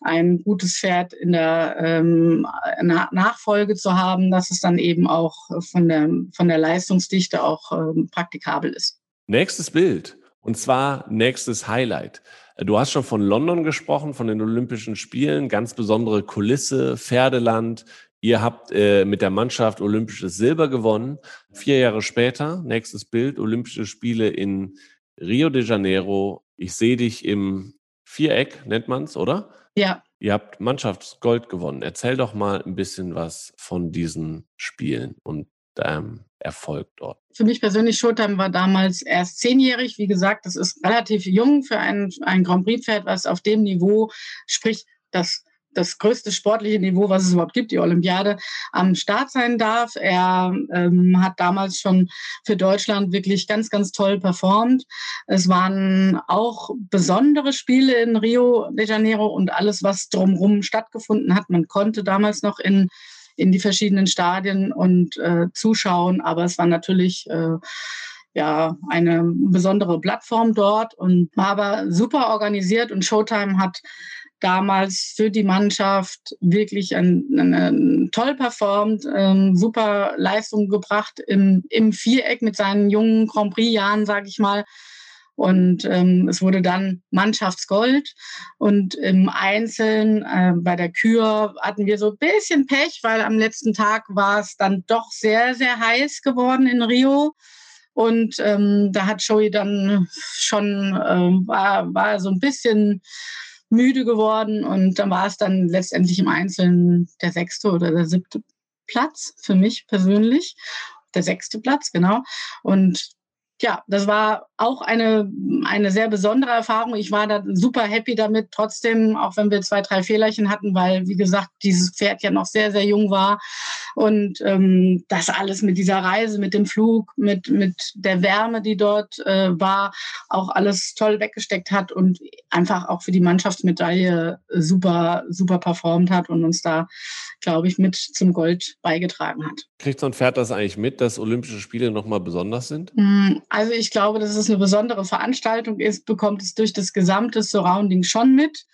ein gutes Pferd in der ähm, Nachfolge zu haben, dass es dann eben auch von der, von der Leistungsdichte auch ähm, praktikabel ist. Nächstes Bild. Und zwar nächstes Highlight. Du hast schon von London gesprochen, von den Olympischen Spielen, ganz besondere Kulisse, Pferdeland, Ihr habt äh, mit der Mannschaft olympisches Silber gewonnen. Vier Jahre später, nächstes Bild, Olympische Spiele in Rio de Janeiro. Ich sehe dich im Viereck, nennt man es, oder? Ja. Ihr habt Mannschaftsgold gewonnen. Erzähl doch mal ein bisschen was von diesen Spielen und deinem Erfolg dort. Für mich persönlich, Showtime war damals erst zehnjährig. Wie gesagt, das ist relativ jung für ein, ein Grand Prix-Pferd, was auf dem Niveau, sprich, das das größte sportliche Niveau, was es überhaupt gibt, die Olympiade, am Start sein darf. Er ähm, hat damals schon für Deutschland wirklich ganz, ganz toll performt. Es waren auch besondere Spiele in Rio de Janeiro und alles, was drumherum stattgefunden hat. Man konnte damals noch in in die verschiedenen Stadien und äh, zuschauen, aber es war natürlich äh, ja eine besondere Plattform dort und war aber super organisiert und Showtime hat damals für die Mannschaft wirklich ein, ein, ein toll performt, ähm, super Leistung gebracht im, im Viereck mit seinen jungen Grand Prix-Jahren, sage ich mal. Und ähm, es wurde dann Mannschaftsgold. Und im Einzelnen äh, bei der Kür hatten wir so ein bisschen Pech, weil am letzten Tag war es dann doch sehr, sehr heiß geworden in Rio. Und ähm, da hat Joey dann schon, äh, war, war so ein bisschen müde geworden und dann war es dann letztendlich im Einzelnen der sechste oder der siebte Platz für mich persönlich. Der sechste Platz, genau. Und ja, das war auch eine, eine sehr besondere Erfahrung. Ich war da super happy damit, trotzdem, auch wenn wir zwei, drei Fehlerchen hatten, weil, wie gesagt, dieses Pferd ja noch sehr, sehr jung war. Und ähm, das alles mit dieser Reise, mit dem Flug, mit, mit der Wärme, die dort äh, war, auch alles toll weggesteckt hat und einfach auch für die Mannschaftsmedaille super, super performt hat und uns da, glaube ich, mit zum Gold beigetragen hat. Kriegt so ein Pferd das eigentlich mit, dass Olympische Spiele nochmal besonders sind? Mm, also ich glaube, dass es eine besondere Veranstaltung ist, bekommt es durch das gesamte Surrounding schon mit.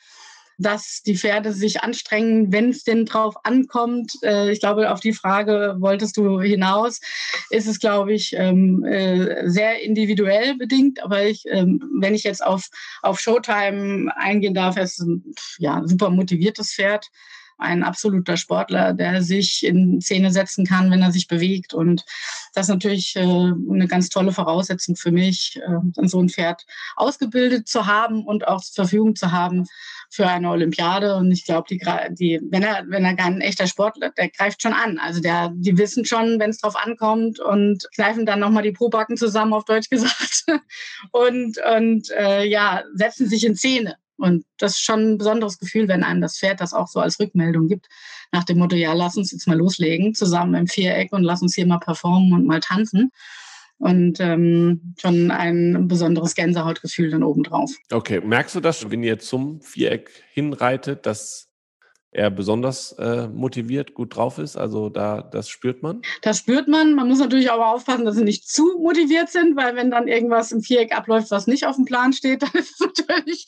dass die Pferde sich anstrengen, wenn es denn drauf ankommt. Äh, ich glaube, auf die Frage wolltest du hinaus. Ist es, glaube ich, ähm, äh, sehr individuell bedingt. Aber ich, ähm, wenn ich jetzt auf, auf Showtime eingehen darf, ist ein ja, super motiviertes Pferd ein absoluter Sportler, der sich in Szene setzen kann, wenn er sich bewegt. Und das ist natürlich äh, eine ganz tolle Voraussetzung für mich, äh, so ein Pferd ausgebildet zu haben und auch zur Verfügung zu haben für eine Olympiade. Und ich glaube, die, die, wenn er, wenn er gar ein echter Sportler, der greift schon an. Also der, die wissen schon, wenn es drauf ankommt und kneifen dann nochmal die Probacken zusammen, auf Deutsch gesagt. und, und äh, ja, setzen sich in Szene. Und das ist schon ein besonderes Gefühl, wenn einem das Pferd das auch so als Rückmeldung gibt, nach dem Motto, ja, lass uns jetzt mal loslegen, zusammen im Viereck und lass uns hier mal performen und mal tanzen. Und ähm, schon ein besonderes Gänsehautgefühl dann obendrauf. Okay, merkst du das, wenn ihr zum Viereck hinreitet, dass er besonders äh, motiviert, gut drauf ist. Also da, das spürt man. Das spürt man. Man muss natürlich aber aufpassen, dass sie nicht zu motiviert sind, weil wenn dann irgendwas im Viereck abläuft, was nicht auf dem Plan steht, dann ist es natürlich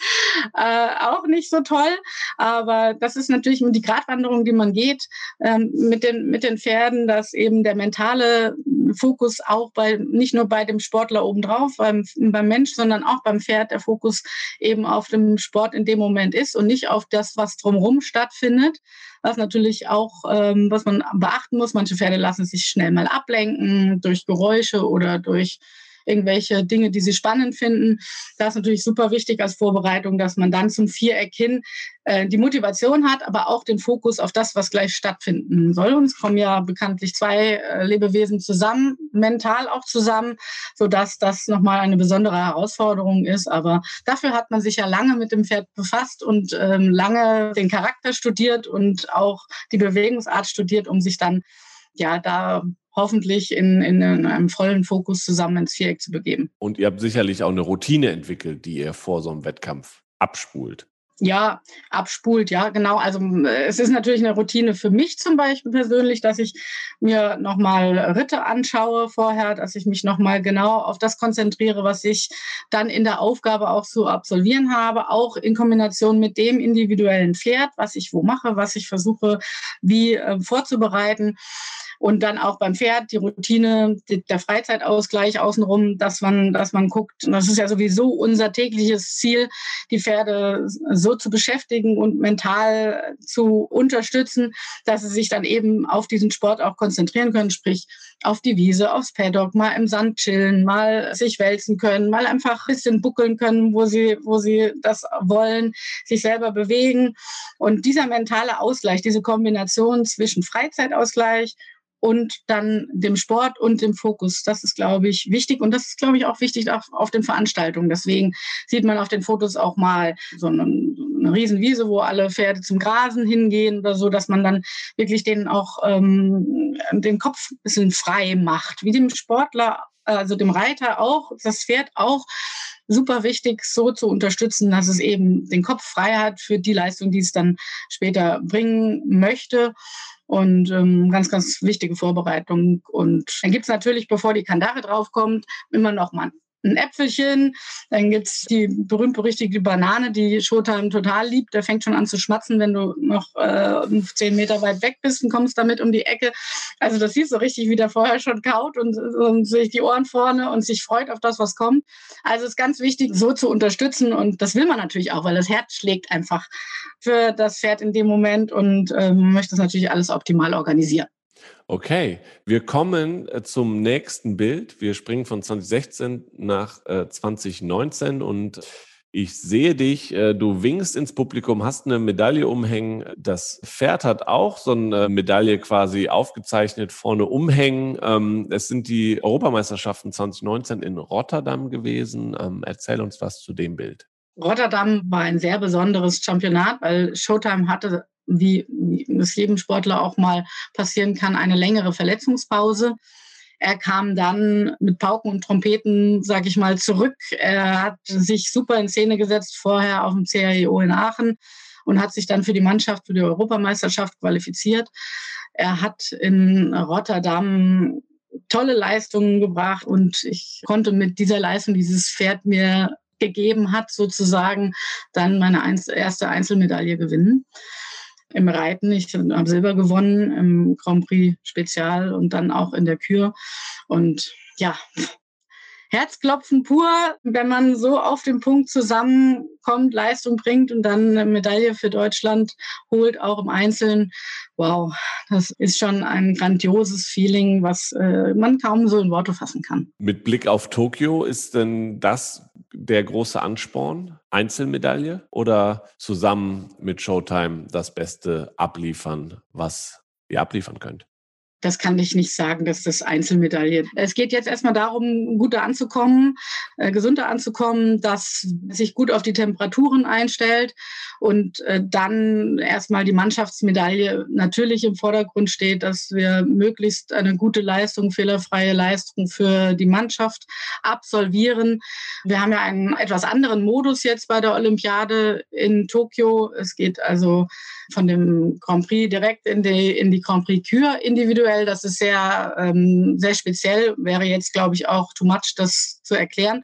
äh, auch nicht so toll. Aber das ist natürlich die Gratwanderung, die man geht ähm, mit, den, mit den Pferden, dass eben der mentale Fokus auch bei, nicht nur bei dem Sportler obendrauf, beim, beim Mensch, sondern auch beim Pferd der Fokus eben auf dem Sport in dem Moment ist und nicht auf das, was drumherum stattfindet stattfindet. Was natürlich auch, ähm, was man beachten muss, manche Pferde lassen sich schnell mal ablenken durch Geräusche oder durch irgendwelche Dinge, die sie spannend finden. Das ist natürlich super wichtig als Vorbereitung, dass man dann zum Viereck hin äh, die Motivation hat, aber auch den Fokus auf das, was gleich stattfinden soll. Und es kommen ja bekanntlich zwei äh, Lebewesen zusammen, mental auch zusammen, sodass das nochmal eine besondere Herausforderung ist. Aber dafür hat man sich ja lange mit dem Pferd befasst und ähm, lange den Charakter studiert und auch die Bewegungsart studiert, um sich dann ja da hoffentlich in, in, einem vollen Fokus zusammen ins Viereck zu begeben. Und ihr habt sicherlich auch eine Routine entwickelt, die ihr vor so einem Wettkampf abspult. Ja, abspult, ja, genau. Also es ist natürlich eine Routine für mich zum Beispiel persönlich, dass ich mir nochmal Ritte anschaue vorher, dass ich mich nochmal genau auf das konzentriere, was ich dann in der Aufgabe auch zu absolvieren habe, auch in Kombination mit dem individuellen Pferd, was ich wo mache, was ich versuche, wie äh, vorzubereiten. Und dann auch beim Pferd die Routine, der Freizeitausgleich außenrum, dass man, dass man guckt, das ist ja sowieso unser tägliches Ziel, die Pferde so zu beschäftigen und mental zu unterstützen, dass sie sich dann eben auf diesen Sport auch konzentrieren können, sprich auf die Wiese, aufs Paddock, mal im Sand chillen, mal sich wälzen können, mal einfach ein bisschen buckeln können, wo sie, wo sie das wollen, sich selber bewegen. Und dieser mentale Ausgleich, diese Kombination zwischen Freizeitausgleich und dann dem Sport und dem Fokus. Das ist, glaube ich, wichtig. Und das ist, glaube ich, auch wichtig auf, auf den Veranstaltungen. Deswegen sieht man auf den Fotos auch mal so eine, eine Riesenwiese, wo alle Pferde zum Grasen hingehen oder so, dass man dann wirklich denen auch ähm, den Kopf ein bisschen frei macht. Wie dem Sportler, also dem Reiter auch, das Pferd auch super wichtig, so zu unterstützen, dass es eben den Kopf frei hat für die Leistung, die es dann später bringen möchte. Und ähm, ganz, ganz wichtige Vorbereitung. Und dann gibt's natürlich, bevor die Kandare draufkommt, immer noch mal ein Äpfelchen. Dann gibt's die berühmt-berüchtigte Banane, die Showtime total liebt. Der fängt schon an zu schmatzen, wenn du noch äh, zehn Meter weit weg bist und kommst damit um die Ecke. Also das siehst du richtig, wie der vorher schon kaut und, und sich die Ohren vorne und sich freut auf das, was kommt. Also es ist ganz wichtig, so zu unterstützen. Und das will man natürlich auch, weil das Herz schlägt einfach für das Pferd in dem Moment und ähm, möchte das natürlich alles optimal organisieren. Okay, wir kommen äh, zum nächsten Bild. Wir springen von 2016 nach äh, 2019 und ich sehe dich, äh, du winkst ins Publikum, hast eine Medaille umhängen. Das Pferd hat auch so eine Medaille quasi aufgezeichnet, vorne umhängen. Ähm, es sind die Europameisterschaften 2019 in Rotterdam gewesen. Ähm, erzähl uns was zu dem Bild. Rotterdam war ein sehr besonderes Championat, weil Showtime hatte wie es jedem Sportler auch mal passieren kann, eine längere Verletzungspause. Er kam dann mit Pauken und Trompeten, sag ich mal, zurück. Er hat sich super in Szene gesetzt vorher auf dem CRIO in Aachen und hat sich dann für die Mannschaft für die Europameisterschaft qualifiziert. Er hat in Rotterdam tolle Leistungen gebracht und ich konnte mit dieser Leistung dieses Pferd mir gegeben hat, sozusagen, dann meine erste Einzelmedaille gewinnen. Im Reiten, ich habe Silber gewonnen im Grand Prix Spezial und dann auch in der Kür. Und ja, Herzklopfen pur, wenn man so auf den Punkt zusammenkommt, Leistung bringt und dann eine Medaille für Deutschland holt, auch im Einzelnen. Wow, das ist schon ein grandioses Feeling, was äh, man kaum so in Worte fassen kann. Mit Blick auf Tokio ist denn das der große Ansporn? Einzelmedaille oder zusammen mit Showtime das Beste abliefern, was ihr abliefern könnt? Das kann ich nicht sagen, dass das Einzelmedaille. Es geht jetzt erstmal darum, guter anzukommen, äh, gesunder anzukommen, dass sich gut auf die Temperaturen einstellt und äh, dann erstmal die Mannschaftsmedaille natürlich im Vordergrund steht, dass wir möglichst eine gute Leistung, fehlerfreie Leistung für die Mannschaft absolvieren. Wir haben ja einen etwas anderen Modus jetzt bei der Olympiade in Tokio. Es geht also von dem Grand Prix direkt in die, in die Grand Prix Kür individuell. Das ist sehr, ähm, sehr speziell, wäre jetzt, glaube ich, auch too much, das zu erklären.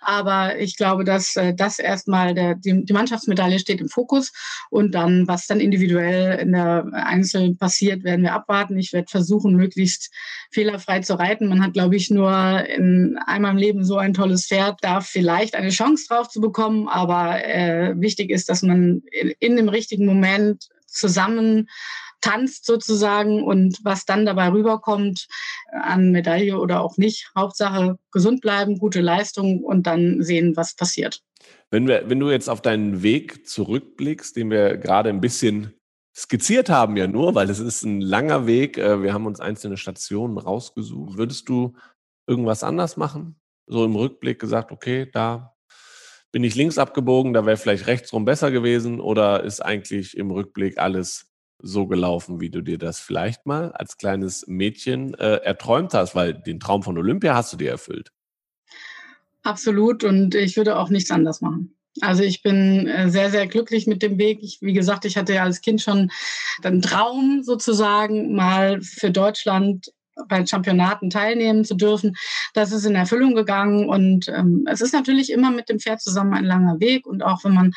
Aber ich glaube, dass äh, das erstmal der, die, die Mannschaftsmedaille steht im Fokus und dann, was dann individuell in der Einzel passiert, werden wir abwarten. Ich werde versuchen, möglichst fehlerfrei zu reiten. Man hat, glaube ich, nur in einmal im Leben so ein tolles Pferd, da vielleicht eine Chance drauf zu bekommen. Aber äh, wichtig ist, dass man in, in dem richtigen Moment zusammen tanzt sozusagen und was dann dabei rüberkommt an Medaille oder auch nicht. Hauptsache gesund bleiben, gute Leistung und dann sehen, was passiert. Wenn, wir, wenn du jetzt auf deinen Weg zurückblickst, den wir gerade ein bisschen skizziert haben ja nur, weil es ist ein langer Weg. Äh, wir haben uns einzelne Stationen rausgesucht. Würdest du irgendwas anders machen? So im Rückblick gesagt, okay, da bin ich links abgebogen, da wäre vielleicht rechts rum besser gewesen oder ist eigentlich im Rückblick alles so gelaufen, wie du dir das vielleicht mal als kleines Mädchen äh, erträumt hast, weil den Traum von Olympia hast du dir erfüllt. Absolut und ich würde auch nichts anders machen. Also ich bin äh, sehr, sehr glücklich mit dem Weg. Ich, wie gesagt, ich hatte ja als Kind schon den Traum sozusagen, mal für Deutschland bei Championaten teilnehmen zu dürfen. Das ist in Erfüllung gegangen und ähm, es ist natürlich immer mit dem Pferd zusammen ein langer Weg und auch wenn man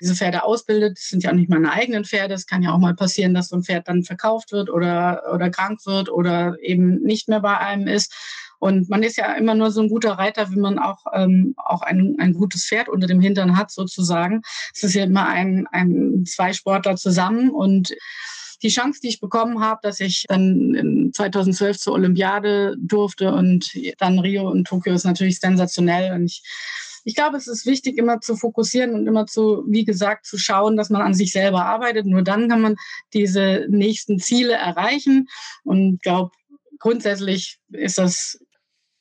diese Pferde ausbildet, das sind ja auch nicht meine eigenen Pferde, es kann ja auch mal passieren, dass so ein Pferd dann verkauft wird oder, oder krank wird oder eben nicht mehr bei einem ist. Und man ist ja immer nur so ein guter Reiter, wenn man auch, ähm, auch ein, ein gutes Pferd unter dem Hintern hat, sozusagen. Es ist ja immer ein, ein zwei Sportler zusammen und die Chance, die ich bekommen habe, dass ich dann 2012 zur Olympiade durfte und dann Rio und Tokio ist natürlich sensationell. Und ich, ich glaube, es ist wichtig, immer zu fokussieren und immer zu, wie gesagt, zu schauen, dass man an sich selber arbeitet. Nur dann kann man diese nächsten Ziele erreichen. Und ich glaube, grundsätzlich ist das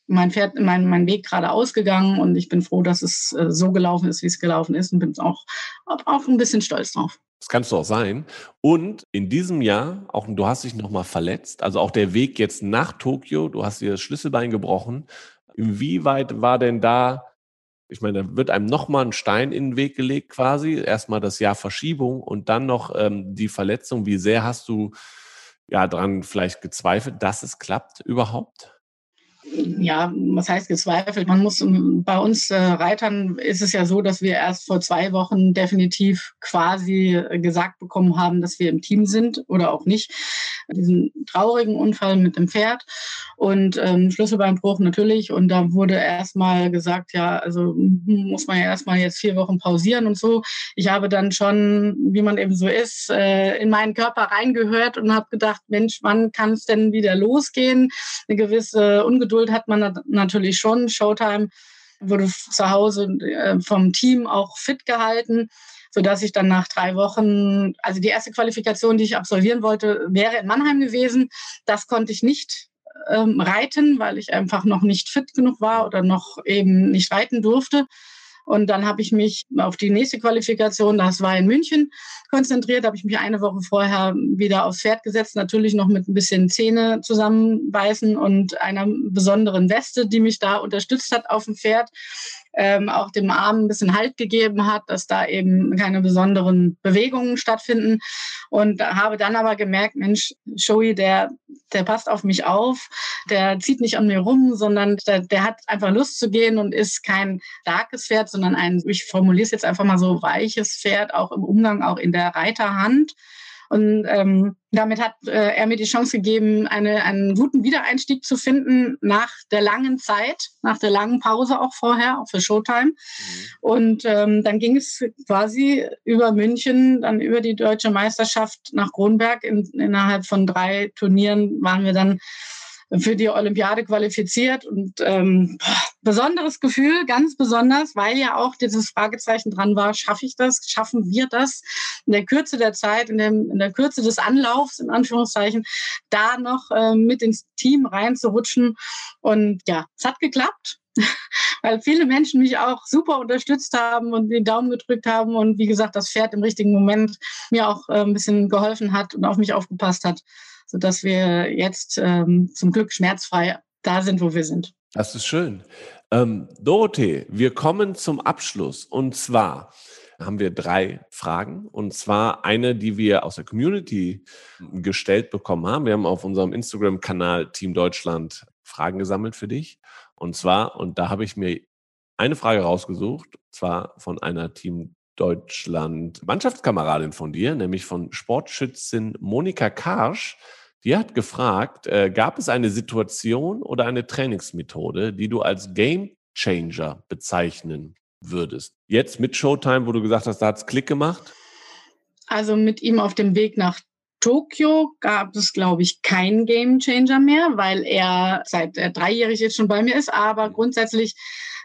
mein Pferd, mein, mein Weg gerade ausgegangen und ich bin froh, dass es äh, so gelaufen ist, wie es gelaufen ist und bin auch, auch ein bisschen stolz drauf. Das kannst du auch sein. Und in diesem Jahr, auch du hast dich nochmal verletzt, also auch der Weg jetzt nach Tokio, du hast dir das Schlüsselbein gebrochen. Inwieweit war denn da, ich meine, da wird einem nochmal ein Stein in den Weg gelegt quasi, erstmal das Jahr Verschiebung und dann noch ähm, die Verletzung. Wie sehr hast du ja dran vielleicht gezweifelt, dass es klappt überhaupt? Ja, was heißt gezweifelt? Man muss bei uns äh, Reitern ist es ja so, dass wir erst vor zwei Wochen definitiv quasi gesagt bekommen haben, dass wir im Team sind oder auch nicht. Diesen traurigen Unfall mit dem Pferd und ähm, Schlüsselbeinbruch natürlich. Und da wurde erstmal gesagt, ja, also hm, muss man ja erstmal jetzt vier Wochen pausieren und so. Ich habe dann schon, wie man eben so ist, äh, in meinen Körper reingehört und habe gedacht, Mensch, wann kann es denn wieder losgehen? Eine gewisse Ungeduld Geduld hat man natürlich schon. Showtime wurde zu Hause äh, vom Team auch fit gehalten, sodass ich dann nach drei Wochen, also die erste Qualifikation, die ich absolvieren wollte, wäre in Mannheim gewesen. Das konnte ich nicht ähm, reiten, weil ich einfach noch nicht fit genug war oder noch eben nicht reiten durfte. Und dann habe ich mich auf die nächste Qualifikation, das war in München, konzentriert. habe ich mich eine Woche vorher wieder aufs Pferd gesetzt, natürlich noch mit ein bisschen Zähne zusammenbeißen und einer besonderen Weste, die mich da unterstützt hat auf dem Pferd. Ähm, auch dem Arm ein bisschen Halt gegeben hat, dass da eben keine besonderen Bewegungen stattfinden. Und habe dann aber gemerkt, Mensch, Shoei, der, der passt auf mich auf, der zieht nicht an mir rum, sondern der, der hat einfach Lust zu gehen und ist kein starkes Pferd, sondern ein, ich formuliere es jetzt einfach mal so, weiches Pferd, auch im Umgang, auch in der Reiterhand. Und ähm, damit hat äh, er mir die Chance gegeben, eine, einen guten Wiedereinstieg zu finden nach der langen Zeit, nach der langen Pause auch vorher, auch für Showtime. Mhm. Und ähm, dann ging es quasi über München, dann über die deutsche Meisterschaft nach Kronberg. In, innerhalb von drei Turnieren waren wir dann für die Olympiade qualifiziert. Und ähm, besonderes Gefühl, ganz besonders, weil ja auch dieses Fragezeichen dran war, schaffe ich das, schaffen wir das? In der Kürze der Zeit, in, dem, in der Kürze des Anlaufs, in Anführungszeichen, da noch äh, mit ins Team reinzurutschen. Und ja, es hat geklappt weil viele Menschen mich auch super unterstützt haben und den Daumen gedrückt haben. Und wie gesagt, das Pferd im richtigen Moment mir auch äh, ein bisschen geholfen hat und auf mich aufgepasst hat sodass wir jetzt ähm, zum Glück schmerzfrei da sind, wo wir sind. Das ist schön. Ähm, Dorothee, wir kommen zum Abschluss. Und zwar haben wir drei Fragen. Und zwar eine, die wir aus der Community gestellt bekommen haben. Wir haben auf unserem Instagram-Kanal Team Deutschland Fragen gesammelt für dich. Und zwar, und da habe ich mir eine Frage rausgesucht, zwar von einer Team Deutschland Mannschaftskameradin von dir, nämlich von Sportschützin Monika Karsch. Die hat gefragt, äh, gab es eine Situation oder eine Trainingsmethode, die du als Game Changer bezeichnen würdest? Jetzt mit Showtime, wo du gesagt hast, da hat es Klick gemacht? Also mit ihm auf dem Weg nach Tokio gab es, glaube ich, keinen Game Changer mehr, weil er seit er dreijährig jetzt schon bei mir ist. Aber grundsätzlich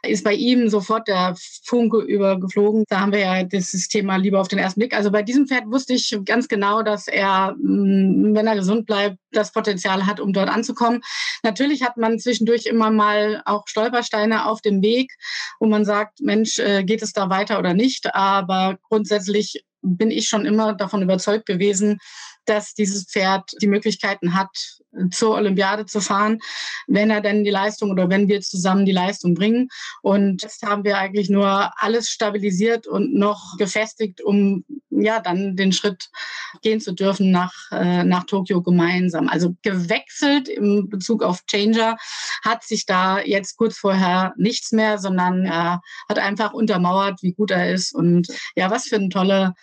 ist bei ihm sofort der Funke übergeflogen. Da haben wir ja dieses Thema lieber auf den ersten Blick. Also bei diesem Pferd wusste ich ganz genau, dass er, mm, wenn er gesund bleibt, das Potenzial hat, um dort anzukommen. Natürlich hat man zwischendurch immer mal auch Stolpersteine auf dem Weg, wo man sagt, Mensch, äh, geht es da weiter oder nicht? Aber grundsätzlich bin ich schon immer davon überzeugt gewesen, dass dieses Pferd die Möglichkeiten hat, zur Olympiade zu fahren, wenn er denn die Leistung oder wenn wir zusammen die Leistung bringen. Und jetzt haben wir eigentlich nur alles stabilisiert und noch gefestigt, um ja dann den Schritt gehen zu dürfen nach, äh, nach Tokio gemeinsam. Also gewechselt im Bezug auf Changer hat sich da jetzt kurz vorher nichts mehr, sondern er hat einfach untermauert, wie gut er ist und ja, was für eine tolle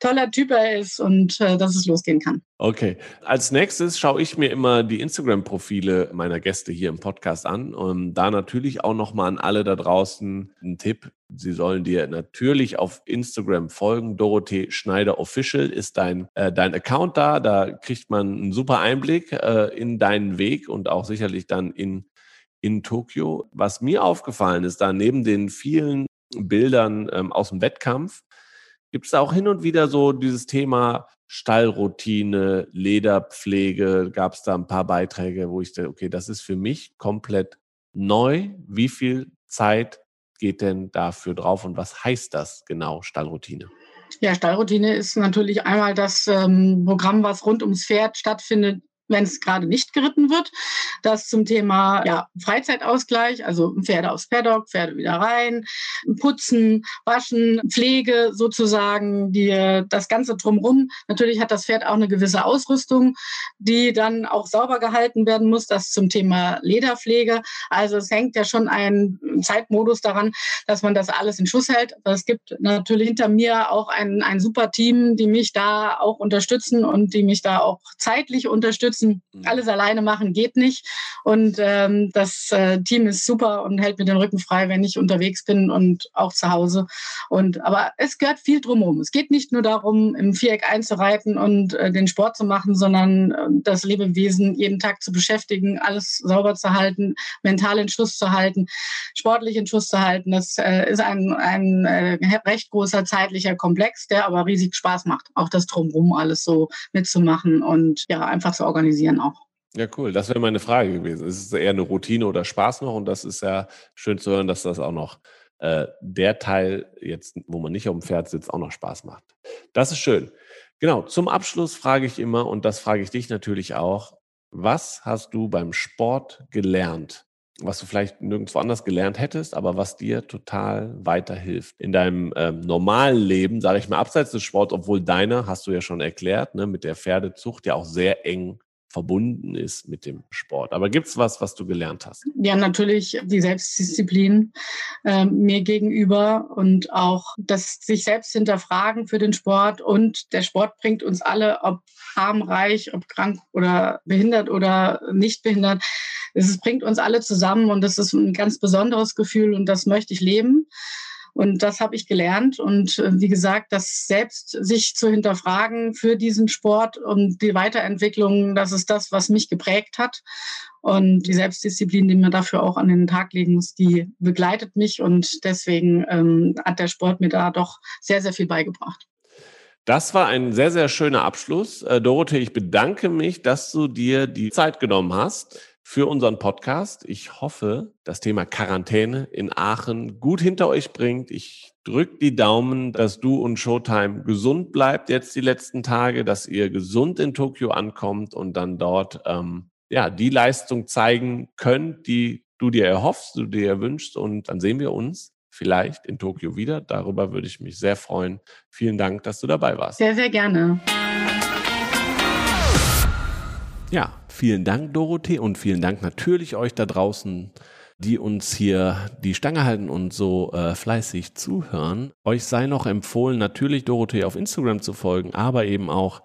toller Typ er ist und äh, dass es losgehen kann. Okay. Als nächstes schaue ich mir immer die Instagram-Profile meiner Gäste hier im Podcast an. Und da natürlich auch nochmal an alle da draußen ein Tipp. Sie sollen dir natürlich auf Instagram folgen. Dorothee Schneider Official ist dein, äh, dein Account da. Da kriegt man einen super Einblick äh, in deinen Weg und auch sicherlich dann in, in Tokio. Was mir aufgefallen ist, da neben den vielen Bildern ähm, aus dem Wettkampf, Gibt es auch hin und wieder so dieses Thema Stallroutine, Lederpflege? Gab es da ein paar Beiträge, wo ich dachte, okay, das ist für mich komplett neu. Wie viel Zeit geht denn dafür drauf und was heißt das genau, Stallroutine? Ja, Stallroutine ist natürlich einmal das ähm, Programm, was rund ums Pferd stattfindet, wenn es gerade nicht geritten wird. Das zum Thema ja, Freizeitausgleich, also Pferde aufs Paddock, Pferde wieder rein, putzen, waschen, Pflege sozusagen, die, das Ganze drumherum. Natürlich hat das Pferd auch eine gewisse Ausrüstung, die dann auch sauber gehalten werden muss. Das zum Thema Lederpflege. Also es hängt ja schon ein Zeitmodus daran, dass man das alles in Schuss hält. Aber es gibt natürlich hinter mir auch ein, ein super Team, die mich da auch unterstützen und die mich da auch zeitlich unterstützen unterstützen. Mhm. Alles alleine machen geht nicht. Und ähm, das äh, Team ist super und hält mir den Rücken frei, wenn ich unterwegs bin und auch zu Hause. Und aber es gehört viel drumherum. Es geht nicht nur darum, im Viereck einzureiten und äh, den Sport zu machen, sondern äh, das Lebewesen jeden Tag zu beschäftigen, alles sauber zu halten, mental in Schuss zu halten, sportlich in Schuss zu halten. Das äh, ist ein, ein äh, recht großer zeitlicher Komplex, der aber riesig Spaß macht, auch das drumherum alles so mitzumachen und ja, einfach zu organisieren organisieren auch. Ja, cool. Das wäre meine Frage gewesen. Ist es eher eine Routine oder Spaß noch? Und das ist ja schön zu hören, dass das auch noch äh, der Teil jetzt, wo man nicht auf dem Pferd sitzt, auch noch Spaß macht. Das ist schön. Genau. Zum Abschluss frage ich immer, und das frage ich dich natürlich auch, was hast du beim Sport gelernt, was du vielleicht nirgendwo anders gelernt hättest, aber was dir total weiterhilft in deinem ähm, normalen Leben, sage ich mal, abseits des Sports, obwohl deiner, hast du ja schon erklärt, ne, mit der Pferdezucht ja auch sehr eng verbunden ist mit dem Sport. Aber gibt es was, was du gelernt hast? Ja, natürlich die Selbstdisziplin äh, mir gegenüber und auch das sich selbst hinterfragen für den Sport. Und der Sport bringt uns alle, ob arm, reich, ob krank oder behindert oder nicht behindert. Es bringt uns alle zusammen und das ist ein ganz besonderes Gefühl und das möchte ich leben. Und das habe ich gelernt. Und äh, wie gesagt, das selbst sich zu hinterfragen für diesen Sport und die Weiterentwicklung, das ist das, was mich geprägt hat. Und die Selbstdisziplin, die man dafür auch an den Tag legen muss, die begleitet mich. Und deswegen ähm, hat der Sport mir da doch sehr, sehr viel beigebracht. Das war ein sehr, sehr schöner Abschluss. Äh, Dorothee, ich bedanke mich, dass du dir die Zeit genommen hast für unseren Podcast. Ich hoffe, das Thema Quarantäne in Aachen gut hinter euch bringt. Ich drücke die Daumen, dass du und Showtime gesund bleibt jetzt die letzten Tage, dass ihr gesund in Tokio ankommt und dann dort ähm, ja die Leistung zeigen könnt, die du dir erhoffst, du dir wünschst. Und dann sehen wir uns vielleicht in Tokio wieder. Darüber würde ich mich sehr freuen. Vielen Dank, dass du dabei warst. Sehr, sehr gerne. Ja, vielen Dank, Dorothee, und vielen Dank natürlich euch da draußen, die uns hier die Stange halten und so äh, fleißig zuhören. Euch sei noch empfohlen, natürlich Dorothee auf Instagram zu folgen, aber eben auch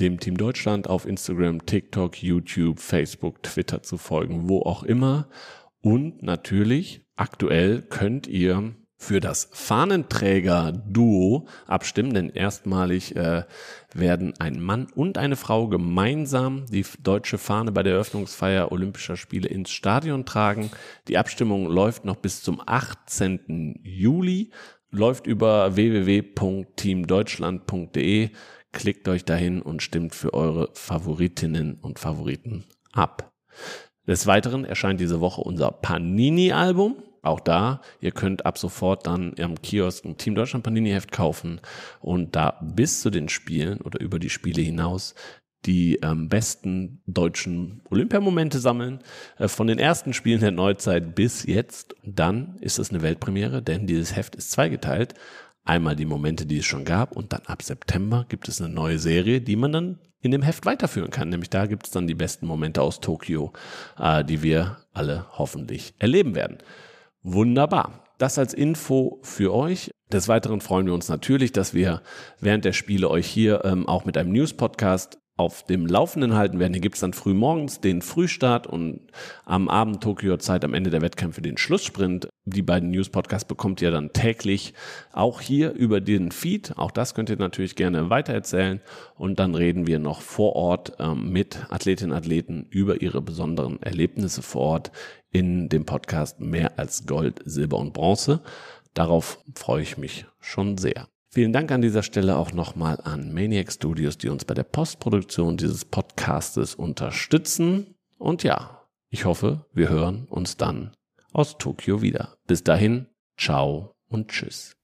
dem Team Deutschland auf Instagram, TikTok, YouTube, Facebook, Twitter zu folgen, wo auch immer. Und natürlich, aktuell könnt ihr für das Fahnenträger-Duo abstimmen, denn erstmalig äh, werden ein Mann und eine Frau gemeinsam die deutsche Fahne bei der Eröffnungsfeier Olympischer Spiele ins Stadion tragen. Die Abstimmung läuft noch bis zum 18. Juli, läuft über www.teamdeutschland.de. Klickt euch dahin und stimmt für eure Favoritinnen und Favoriten ab. Des Weiteren erscheint diese Woche unser Panini-Album. Auch da, ihr könnt ab sofort dann am Kiosk ein Team Deutschland Panini Heft kaufen und da bis zu den Spielen oder über die Spiele hinaus die ähm, besten deutschen Olympiamomente sammeln, äh, von den ersten Spielen der Neuzeit bis jetzt. Dann ist es eine Weltpremiere, denn dieses Heft ist zweigeteilt. Einmal die Momente, die es schon gab und dann ab September gibt es eine neue Serie, die man dann in dem Heft weiterführen kann. Nämlich da gibt es dann die besten Momente aus Tokio, äh, die wir alle hoffentlich erleben werden. Wunderbar. Das als Info für euch. Des Weiteren freuen wir uns natürlich, dass wir während der Spiele euch hier ähm, auch mit einem News-Podcast auf dem Laufenden halten werden. Hier gibt's dann früh morgens den Frühstart und am Abend Tokio-Zeit am Ende der Wettkämpfe den Schlusssprint. Die beiden News-Podcasts bekommt ihr dann täglich auch hier über den Feed. Auch das könnt ihr natürlich gerne weitererzählen. Und dann reden wir noch vor Ort ähm, mit Athletinnen und Athleten über ihre besonderen Erlebnisse vor Ort in dem Podcast Mehr als Gold, Silber und Bronze. Darauf freue ich mich schon sehr. Vielen Dank an dieser Stelle auch nochmal an Maniac Studios, die uns bei der Postproduktion dieses Podcastes unterstützen. Und ja, ich hoffe, wir hören uns dann aus Tokio wieder. Bis dahin, ciao und tschüss.